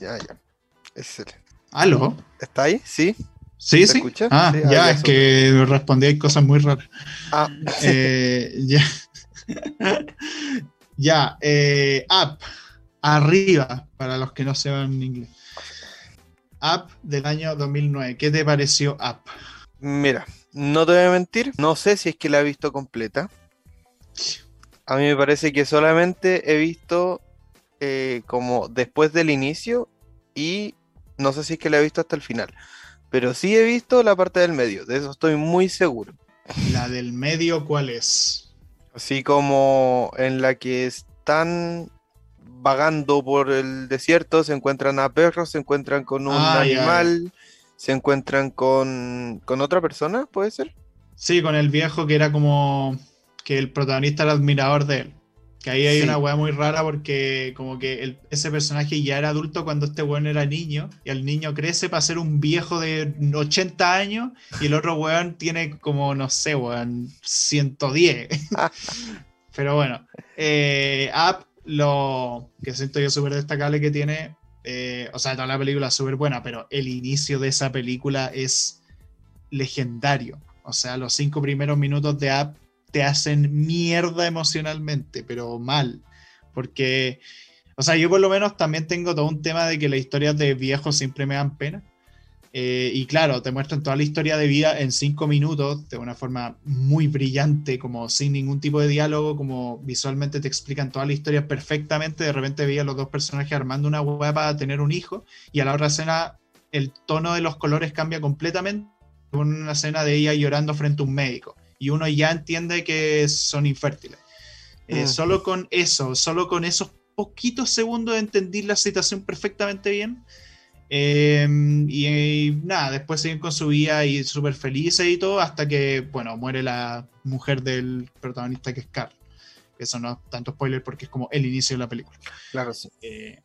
Ya, ya. Excelente. ¿Aló? ¿Está ahí? Sí. Sí, sí. Escucha? Ah, ya, es que respondí cosas muy raras. Ah. Eh, ya. ya, eh, app arriba, para los que no sepan inglés. App del año 2009. ¿Qué te pareció App? Mira, no te voy a mentir, no sé si es que la he visto completa. A mí me parece que solamente he visto eh, como después del inicio y no sé si es que la he visto hasta el final. Pero sí he visto la parte del medio, de eso estoy muy seguro. ¿La del medio cuál es? Así como en la que están vagando por el desierto, se encuentran a perros, se encuentran con un ah, animal, se encuentran con, con otra persona, ¿puede ser? Sí, con el viejo que era como que el protagonista era admirador de él. Que ahí hay una weá muy rara porque como que ese personaje ya era adulto cuando este weón era niño y el niño crece para ser un viejo de 80 años y el otro weón tiene como, no sé, weón, 110. Pero bueno, eh, lo que siento yo súper destacable que tiene, eh, o sea, toda la película es súper buena, pero el inicio de esa película es legendario. O sea, los cinco primeros minutos de app te hacen mierda emocionalmente, pero mal. Porque, o sea, yo por lo menos también tengo todo un tema de que las historias de viejos siempre me dan pena. Eh, y claro, te muestran toda la historia de vida en cinco minutos de una forma muy brillante, como sin ningún tipo de diálogo, como visualmente te explican toda la historia perfectamente. De repente veía a los dos personajes armando una hueá para tener un hijo, y a la otra escena el tono de los colores cambia completamente. Una escena de ella llorando frente a un médico, y uno ya entiende que son infértiles. Eh, mm. Solo con eso, solo con esos poquitos segundos de entender la situación perfectamente bien Em, y, nada, después siguen con su vida y súper felices y todo, hasta que, bueno, muere la mujer del protagonista que es Carl. Eso no es tanto spoiler porque es como el inicio de la película. Claro, sí. Eh,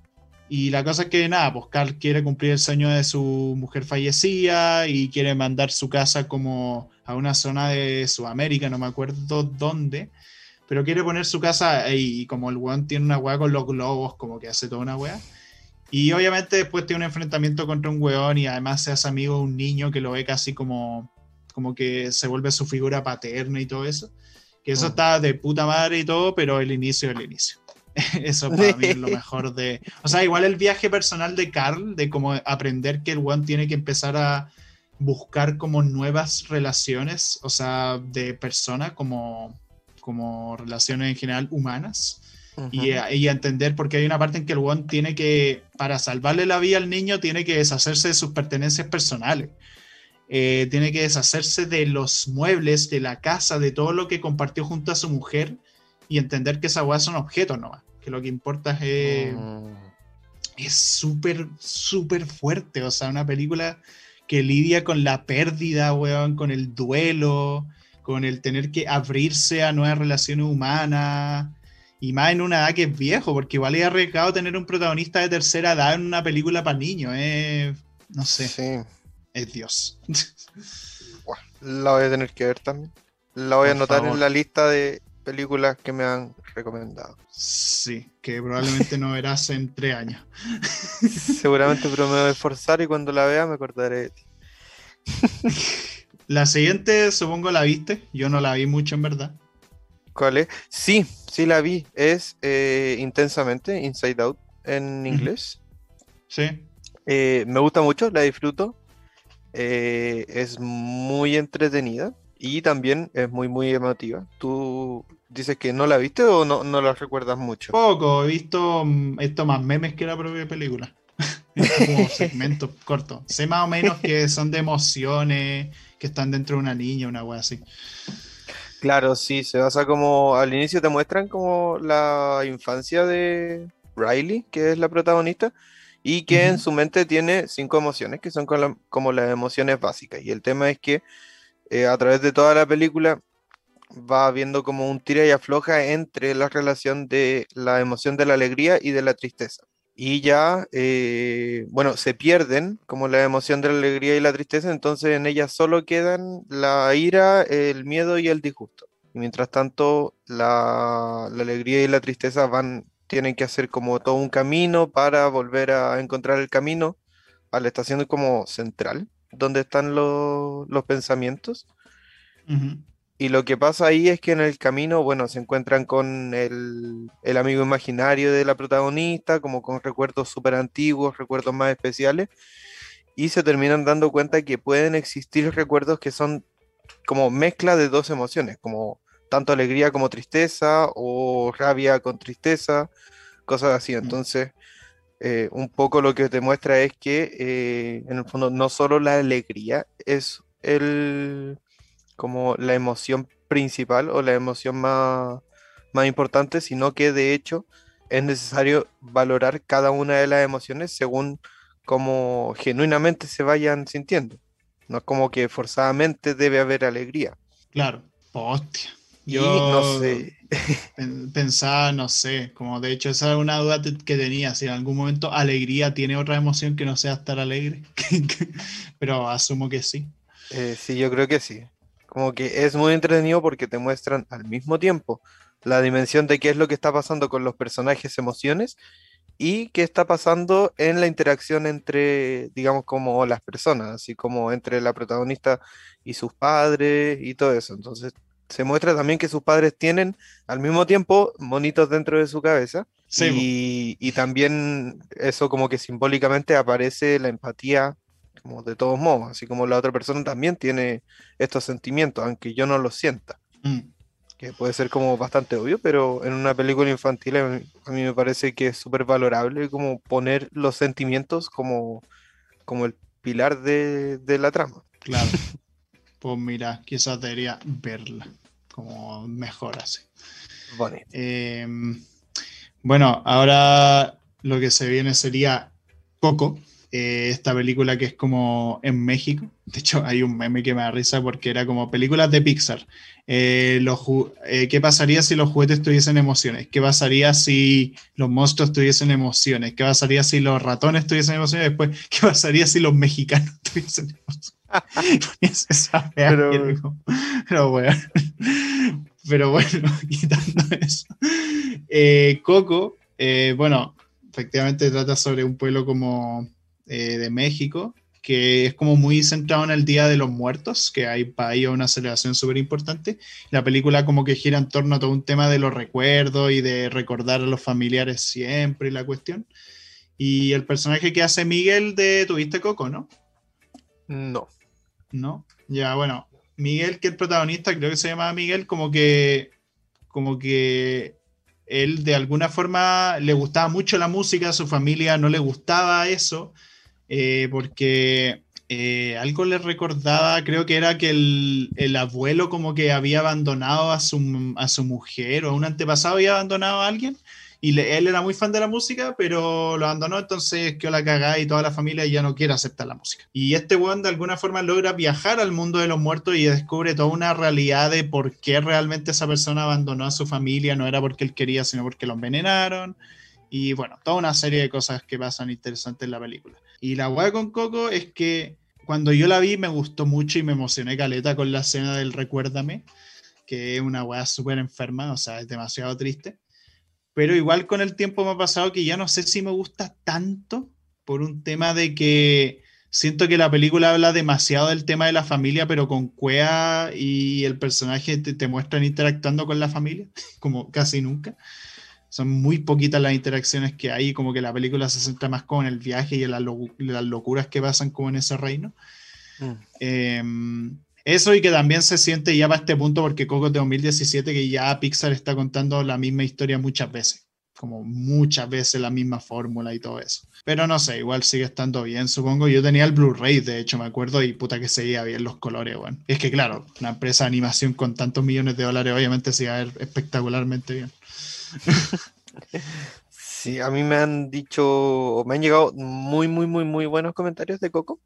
y la cosa es que, nada, pues Carl quiere cumplir el sueño de su mujer fallecida y quiere mandar su casa como a una zona de Sudamérica, no me acuerdo dónde, pero quiere poner su casa y como el weón tiene una weá con los globos, como que hace toda una weá y obviamente después tiene un enfrentamiento contra un weón y además se hace amigo de un niño que lo ve casi como, como que se vuelve su figura paterna y todo eso. Que eso mm. está de puta madre y todo, pero el inicio es el inicio. eso para mí es lo mejor de... O sea, igual el viaje personal de Carl, de como aprender que el weón tiene que empezar a buscar como nuevas relaciones, o sea, de persona, como, como relaciones en general humanas y, y, entender porque hay una parte en que el one tiene que, para salvarle la vida al niño, tiene que deshacerse de sus pertenencias personales. Eh, tiene que deshacerse de los muebles, de la casa, de todo lo que compartió junto a su mujer y entender que esa weá son objetos nomás. Que lo que importa es. Mm. Es súper, súper fuerte. O sea, una película que lidia con la pérdida, weón, con el duelo, con el tener que abrirse a nuevas relaciones humanas. Y más en una edad que es viejo, porque igual es arriesgado tener un protagonista de tercera edad en una película para niños. no sé. Es Dios. la voy a tener que ver también. La voy a anotar en la lista de películas que me han recomendado. Sí, que probablemente no verás en tres años. Seguramente, pero me voy a esforzar y cuando la vea me acordaré de ti. La siguiente, supongo la viste. Yo no la vi mucho en verdad. ¿Cuál es? Sí, sí la vi. Es eh, intensamente, Inside Out en inglés. Sí. Eh, me gusta mucho, la disfruto. Eh, es muy entretenida y también es muy, muy emotiva. ¿Tú dices que no la viste o no, no la recuerdas mucho? Poco, he visto mm, esto más memes que la propia película. como segmentos cortos. Sé más o menos que son de emociones, que están dentro de una niña, una wea así. Claro, sí, se basa como al inicio te muestran como la infancia de Riley, que es la protagonista, y que en su mente tiene cinco emociones, que son como, las emociones básicas. Y el tema es que eh, a través de toda la película va viendo como un tira y afloja entre la relación de la emoción de la alegría y de la tristeza y ya, eh, bueno, se pierden como la emoción de la alegría y la tristeza, entonces en ellas solo quedan la ira, el miedo y el disgusto. Mientras tanto, la, alegría y la tristeza van, tienen que hacer como todo un camino para volver a encontrar el camino a la estación como central, donde están los, pensamientos. Y lo que pasa ahí es que en el camino, bueno, se encuentran con el, amigo imaginario de la protagonista, como con recuerdos súper antiguos, recuerdos más especiales, y se terminan dando cuenta que pueden existir recuerdos que son como mezcla de dos emociones, como tanto alegría como tristeza, o rabia con tristeza, cosas así. Mm. Entonces, eh, un poco lo que te muestra es que, eh, en el fondo, no solo la alegría es el como la emoción principal o la emoción más, más importante, sino que de hecho es necesario valorar cada una de las emociones según como genuinamente se vayan sintiendo. No es como que forzadamente debe haber alegría. Claro, hostia. Yo no sé. pensaba, no sé, como de hecho esa es una duda que tenía, si en algún momento alegría tiene otra emoción que no sea estar alegre. Pero asumo que sí. Eh, sí, yo creo que sí. Como que es muy entretenido porque te muestran al mismo tiempo la dimensión de qué es lo que está pasando con los personajes emociones y qué está pasando en la interacción entre, digamos, como las personas, así como entre la protagonista y sus padres y todo eso. Entonces, se muestra también que sus padres tienen al mismo tiempo monitos dentro de su cabeza. y, y, también eso como que simbólicamente aparece la empatía como de todos modos, así como la otra persona también tiene estos sentimientos, aunque yo no los sienta. Mm. Que puede ser como bastante obvio, pero en una película infantil a mí, me parece que es súper valorable como poner los sentimientos como, como el pilar de, de la trama. Claro. pues mira, quizás debería verla como mejor así. Em, bueno, ahora lo que se viene sería Coco, eh, esta película que es como en México. De hecho, hay un meme que me da risa porque era como películas de Pixar. Eh, eh, ¿Qué pasaría si los juguetes tuviesen emociones? ¿Qué pasaría si los monstruos tuviesen emociones? ¿Qué pasaría si los ratones tuviesen emociones? Después, ¿qué pasaría si los mexicanos tuviesen emociones? pero, pero bueno, pero bueno, quitando eso. Eh, Coco, bueno, efectivamente trata sobre un pueblo como eh, de México, que es como muy centrado en el Día de los Muertos, que hay para ahí una celebración súper importante. La película como que gira en torno a todo un tema de los recuerdos y de recordar a los familiares siempre y la cuestión. Y el personaje que hace Miguel de Tuviste Coco, ¿no? No. ¿no? Ya, bueno, Miguel, que el protagonista, creo que se llama Miguel, como que, como que él de alguna forma le gustaba mucho la música, a su familia no le gustaba eso, eh, porque eh, algo le recordaba, creo que era que el, el, abuelo como que había abandonado a su, a su mujer o un antepasado había abandonado a alguien y él era muy fan de la música, pero lo abandonó, entonces quedó la cagada y toda la familia ya no quiere aceptar la música. Y este weón de alguna forma logra viajar al mundo de los muertos y descubre toda una realidad de por qué realmente esa persona abandonó a su familia, no era porque él quería, sino porque lo envenenaron. Y bueno, toda una serie de cosas que pasan interesantes en la película. Y la weá con Coco es que cuando yo la vi me gustó mucho y me emocioné caleta con la escena del Recuérdame, que es una weá súper enferma, o sea, es demasiado triste pero igual con el tiempo me ha pasado que ya no sé si me gusta tanto por un tema de que siento que la película habla demasiado del tema de la familia, pero con Cuea y el personaje te, muestran interactuando con la familia, como casi nunca. Son muy poquitas las interacciones que hay, como que la película se centra más como en el viaje y en las, locuras que pasan como en ese reino. Mm. Em, eso y que también se siente ya para este punto porque Coco de 2017 que ya Pixar está contando la misma historia muchas veces, como muchas veces la misma fórmula y todo eso. Pero no sé, igual sigue estando bien, supongo. Yo tenía el Blu-ray, de hecho, me acuerdo, y puta que seguía bien los colores, bueno. Es que claro, una empresa de animación con tantos millones de dólares obviamente se iba a ver espectacularmente bien. Sí, a mí me han dicho, me han llegado muy, muy, muy, muy buenos comentarios de Coco.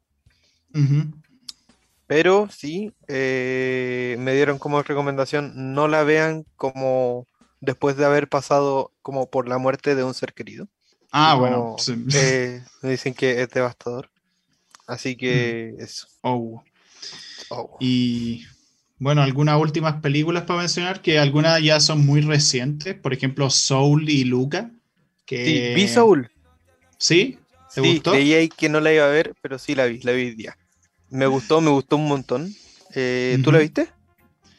Pero sí, eh, me dieron como recomendación, no la vean como después de haber pasado como por la muerte de un ser querido. Ah, bueno. Eh, me dicen que es devastador. Así que mm. eso. Oh. oh. Y bueno, algunas últimas películas para mencionar, que algunas ya son muy recientes. Por ejemplo, Soul y Luca. Que... Sí, vi Soul. ¿Sí? ¿Te sí, gustó? Creía que no la iba a ver, pero sí la vi, la vi día. Me gustó, me gustó un montón. Eh, ¿Tú la viste?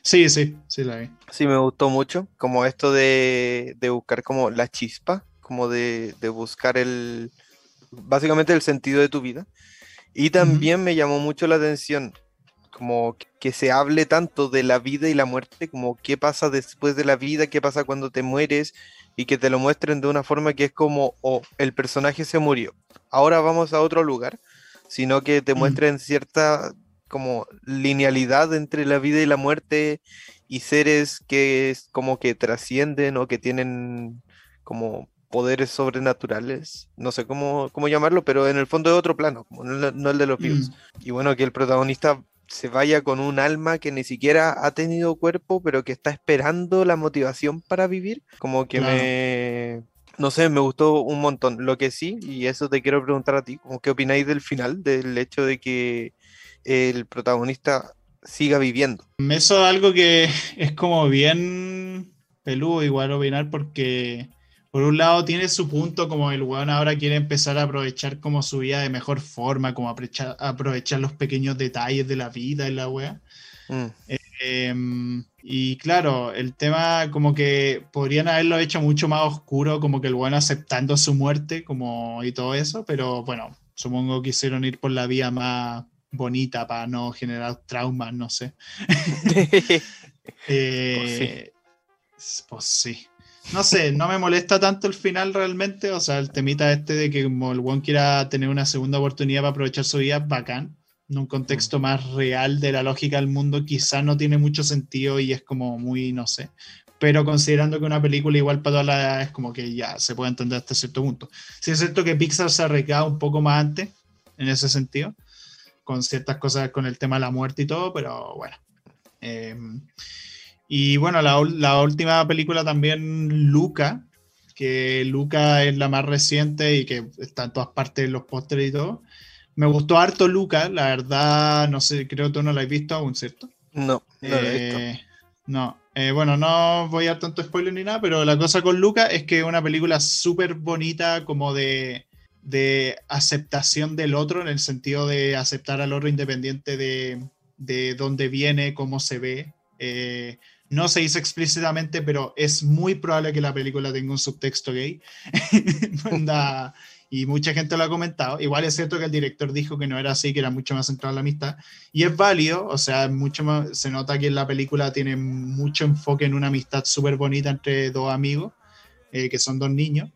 Sí, sí, sí la vi. Sí, me gustó mucho. Como esto de, buscar como la chispa, como de, buscar el, básicamente el sentido de tu vida. Y también me llamó mucho la atención como que se hable tanto de la vida y la muerte, como qué pasa después de la vida, qué pasa cuando te mueres, y que te lo muestren de una forma que es como, oh, el personaje se murió, ahora vamos a otro lugar, sino que te mm. muestren cierta como linealidad entre la vida y la muerte y seres que es como que trascienden o que tienen como poderes sobrenaturales, no sé cómo, cómo llamarlo, pero en el fondo es otro plano, como no, el de los vivos. Mm. Y bueno, que el protagonista se vaya con un alma que ni siquiera ha tenido cuerpo, pero que está esperando la motivación para vivir, como que me, no sé, me gustó un montón. Lo que sí, y eso te quiero preguntar a ti, ¿qué opináis del final, del hecho de que el protagonista siga viviendo? Eso es algo que es como bien peludo igual opinar porque, por un lado tiene su punto como el weón ahora quiere empezar a aprovechar como su vida de mejor forma, como aprovechar, aprovechar los pequeños detalles de la vida y la wea. Mm. Em, y claro, el tema como que podrían haberlo hecho mucho más oscuro, como que el weón aceptando su muerte como y todo eso, pero bueno, supongo que quisieron ir por la vía más bonita para no generar traumas, no sé. Eh, pues sí. No sé, no me molesta tanto el final realmente. O sea, el temita este de que como el one quiera tener una segunda oportunidad para aprovechar su vida, bacán. En un contexto más real de la lógica del mundo, quizá no tiene mucho sentido y es como muy, no sé. Pero considerando que una película igual para todas las edades, es como que ya se puede entender hasta cierto punto. Sí es cierto que Pixar se arreglado un poco más antes, en ese sentido, con ciertas cosas con el tema de la muerte y todo, pero bueno. Eh, y bueno, la, la, última película también, Luca, que Luca es la más reciente y que está en todas partes de los pósteres y todo. Me gustó harto Luca, la verdad, no sé, creo que tú no la has visto aún, ¿cierto? No, no la he visto. Eh, no, eh, bueno, no voy a dar tanto spoiler ni nada, pero la cosa con Luca es que es una película súper bonita, como de, de, aceptación del otro, en el sentido de aceptar al otro independiente de, de dónde viene, cómo se ve. Eh, no se dice explícitamente, pero es muy probable que la película tenga un subtexto gay. y mucha gente lo ha comentado. Igual es cierto que el director dijo que no era así, que era mucho más centrado en la amistad. Y es válido, o sea, mucho se nota que la película tiene mucho enfoque en una amistad súper bonita entre dos amigos, eh, que son dos niños.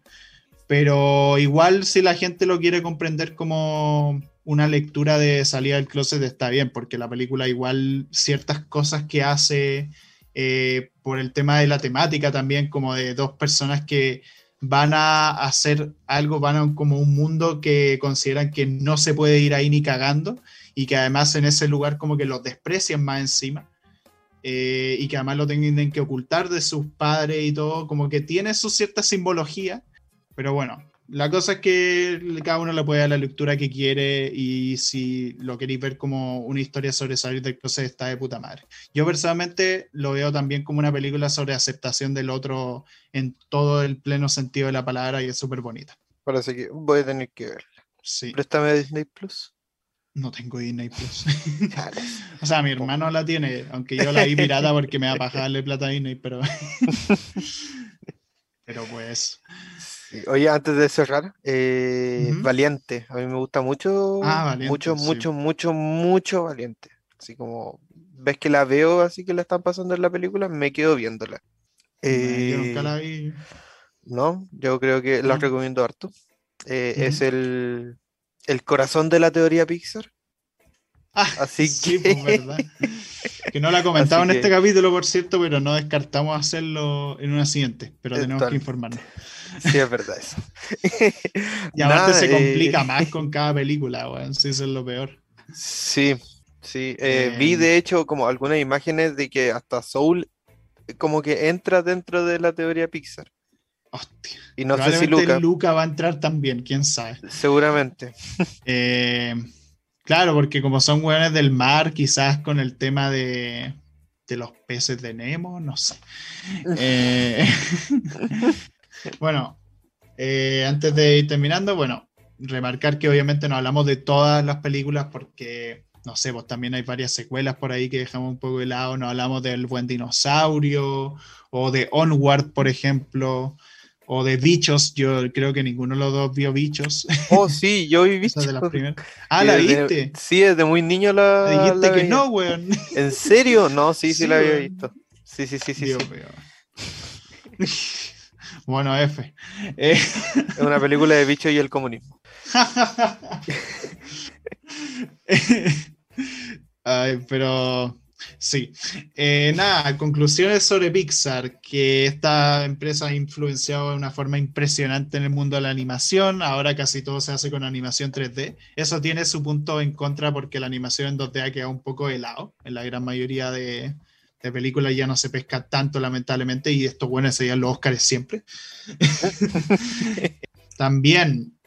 Pero igual si la gente lo quiere comprender como una lectura de salida del closet está bien, porque la película igual ciertas cosas que hace eh, por el tema de la temática también, como de dos personas que van a hacer algo, van a como un mundo que consideran que no se puede ir ahí ni cagando y que además en ese lugar como que los desprecian más encima eh, y que además lo tienen que ocultar de sus padres y todo, como que tiene su cierta simbología, pero bueno, la cosa es que cada uno le puede dar la lectura que quiere y si lo queréis ver como una historia sobre salir del closet está de puta madre. Yo personalmente lo veo también como una película sobre aceptación del otro en todo el pleno sentido de la palabra y es súper bonita. Parece que voy a tener que verla. Sí. Préstame Disney Plus. No tengo Disney Plus. o sea, mi hermano la tiene, aunque yo la vi pirata porque me va a pagarle plata a Disney, pero... pero pues... Oye, antes de cerrar, eh, Valiente, a mí me gusta mucho, ah, mucho, mucho, mucho, mucho Valiente. Así como ves que la veo así que la están pasando en la película, me quedo viéndola. yo la vi. Eh, no, yo creo que la recomiendo harto. Eh, es el, el corazón de la teoría Pixar. Ah, Así que... Pues, verdad. que no la he comentado en este capítulo, por cierto, pero no descartamos hacerlo en una siguiente, pero tenemos que informarnos. Sí, es verdad eso. y aparte se complica eh, más con cada película, weón. Sí, eso es lo peor. Sí, sí. Eh, vi de hecho como algunas imágenes de que hasta Soul eh, como que entra dentro de la teoría Pixar. Hostia. Y no sé si Luca... Luca va a entrar también, quién sabe. Seguramente. claro, porque como son weones del mar, quizás con el tema de, de los peces de Nemo, no sé. eh, bueno, eh, antes de ir terminando, bueno, remarcar que obviamente no hablamos de todas las películas porque, no sé, pues también hay varias secuelas por ahí que dejamos un poco de lado, no hablamos del buen dinosaurio o de Onward, por ejemplo. O de bichos, yo creo que ninguno de los dos vio bichos. Oh, sí, yo vi bichos. Ah, ¿la viste? sí, desde muy niño la. Dijiste que no, weón. ¿En serio? No, sí, sí, la había visto. Sí, sí, sí, sí. Bueno, F. Eh, es una película de bicho y el comunismo. pero sí. Eh, nada, conclusiones sobre Pixar, que esta empresa ha influenciado de una forma impresionante en el mundo de la animación. Ahora casi todo se hace con animación 3D. Eso tiene su punto en contra porque la animación en 2D ha quedado un poco helado en la gran mayoría de, de películas ya no se pesca tanto, lamentablemente, y estos buenos serían los Oscars siempre. También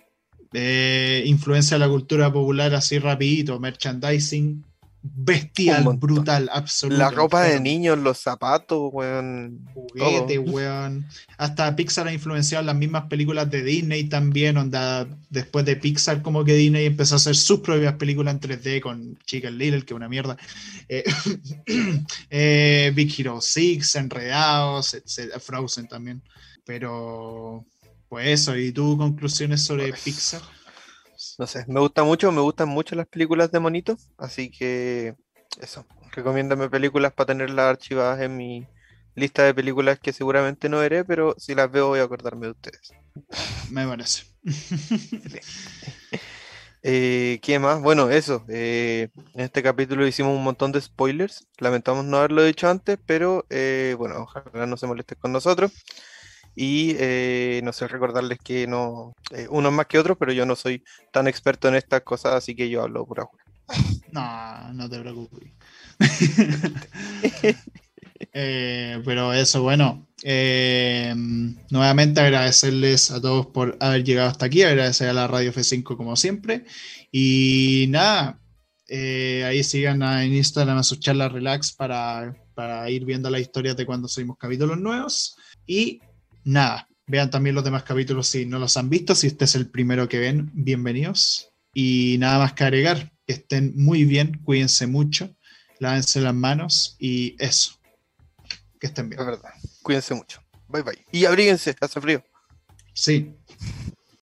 eh, influencia la cultura popular así rapidito, merchandising, bestial, brutal, absoluto. La ropa de niños, los zapatos, weón. Juguete, weón. Hasta Pixar ha influenciado las mismas películas de Disney también, onda, después de Pixar como que Disney empezó a hacer sus propias películas en 3D con Chicken Little, que una mierda. Eh, eh, Big Hero 6, Enredados, Frozen también. Pero, pues eso, ¿y tú conclusiones sobre pues, Pixar? No sé, me gusta mucho, me gustan mucho las películas de monitos, así que eso, recomiéndame películas para tenerlas archivadas en mi lista de películas que seguramente no veré, pero si las veo voy a acordarme de ustedes. Me parece. eh, ¿Qué más? Bueno, eso. Eh, en este capítulo hicimos un montón de spoilers. Lamentamos no haberlo dicho antes, pero eh, bueno, ojalá no se moleste con nosotros. Y eh, no sé, recordarles que no, eh, unos más que otros, pero yo no soy tan experto en estas cosas, así que yo hablo pura No, no te preocupes. Eh, pero eso, bueno, nuevamente agradecerles a todos por haber llegado hasta aquí, agradecer a la Radio F5 como siempre. Y nada, ahí sigan en Instagram a sus charlas relax para, para ir viendo las historias de cuando subimos capítulos nuevos. Y nada, vean también los demás capítulos si no los han visto. Si este es el primero que ven, bienvenidos. Y nada más que agregar, que estén muy bien, cuídense mucho, lávense las manos y eso. Que estén bien. Es verdad. Cuídense mucho. Bye bye. Y abríguense, hace frío. Sí.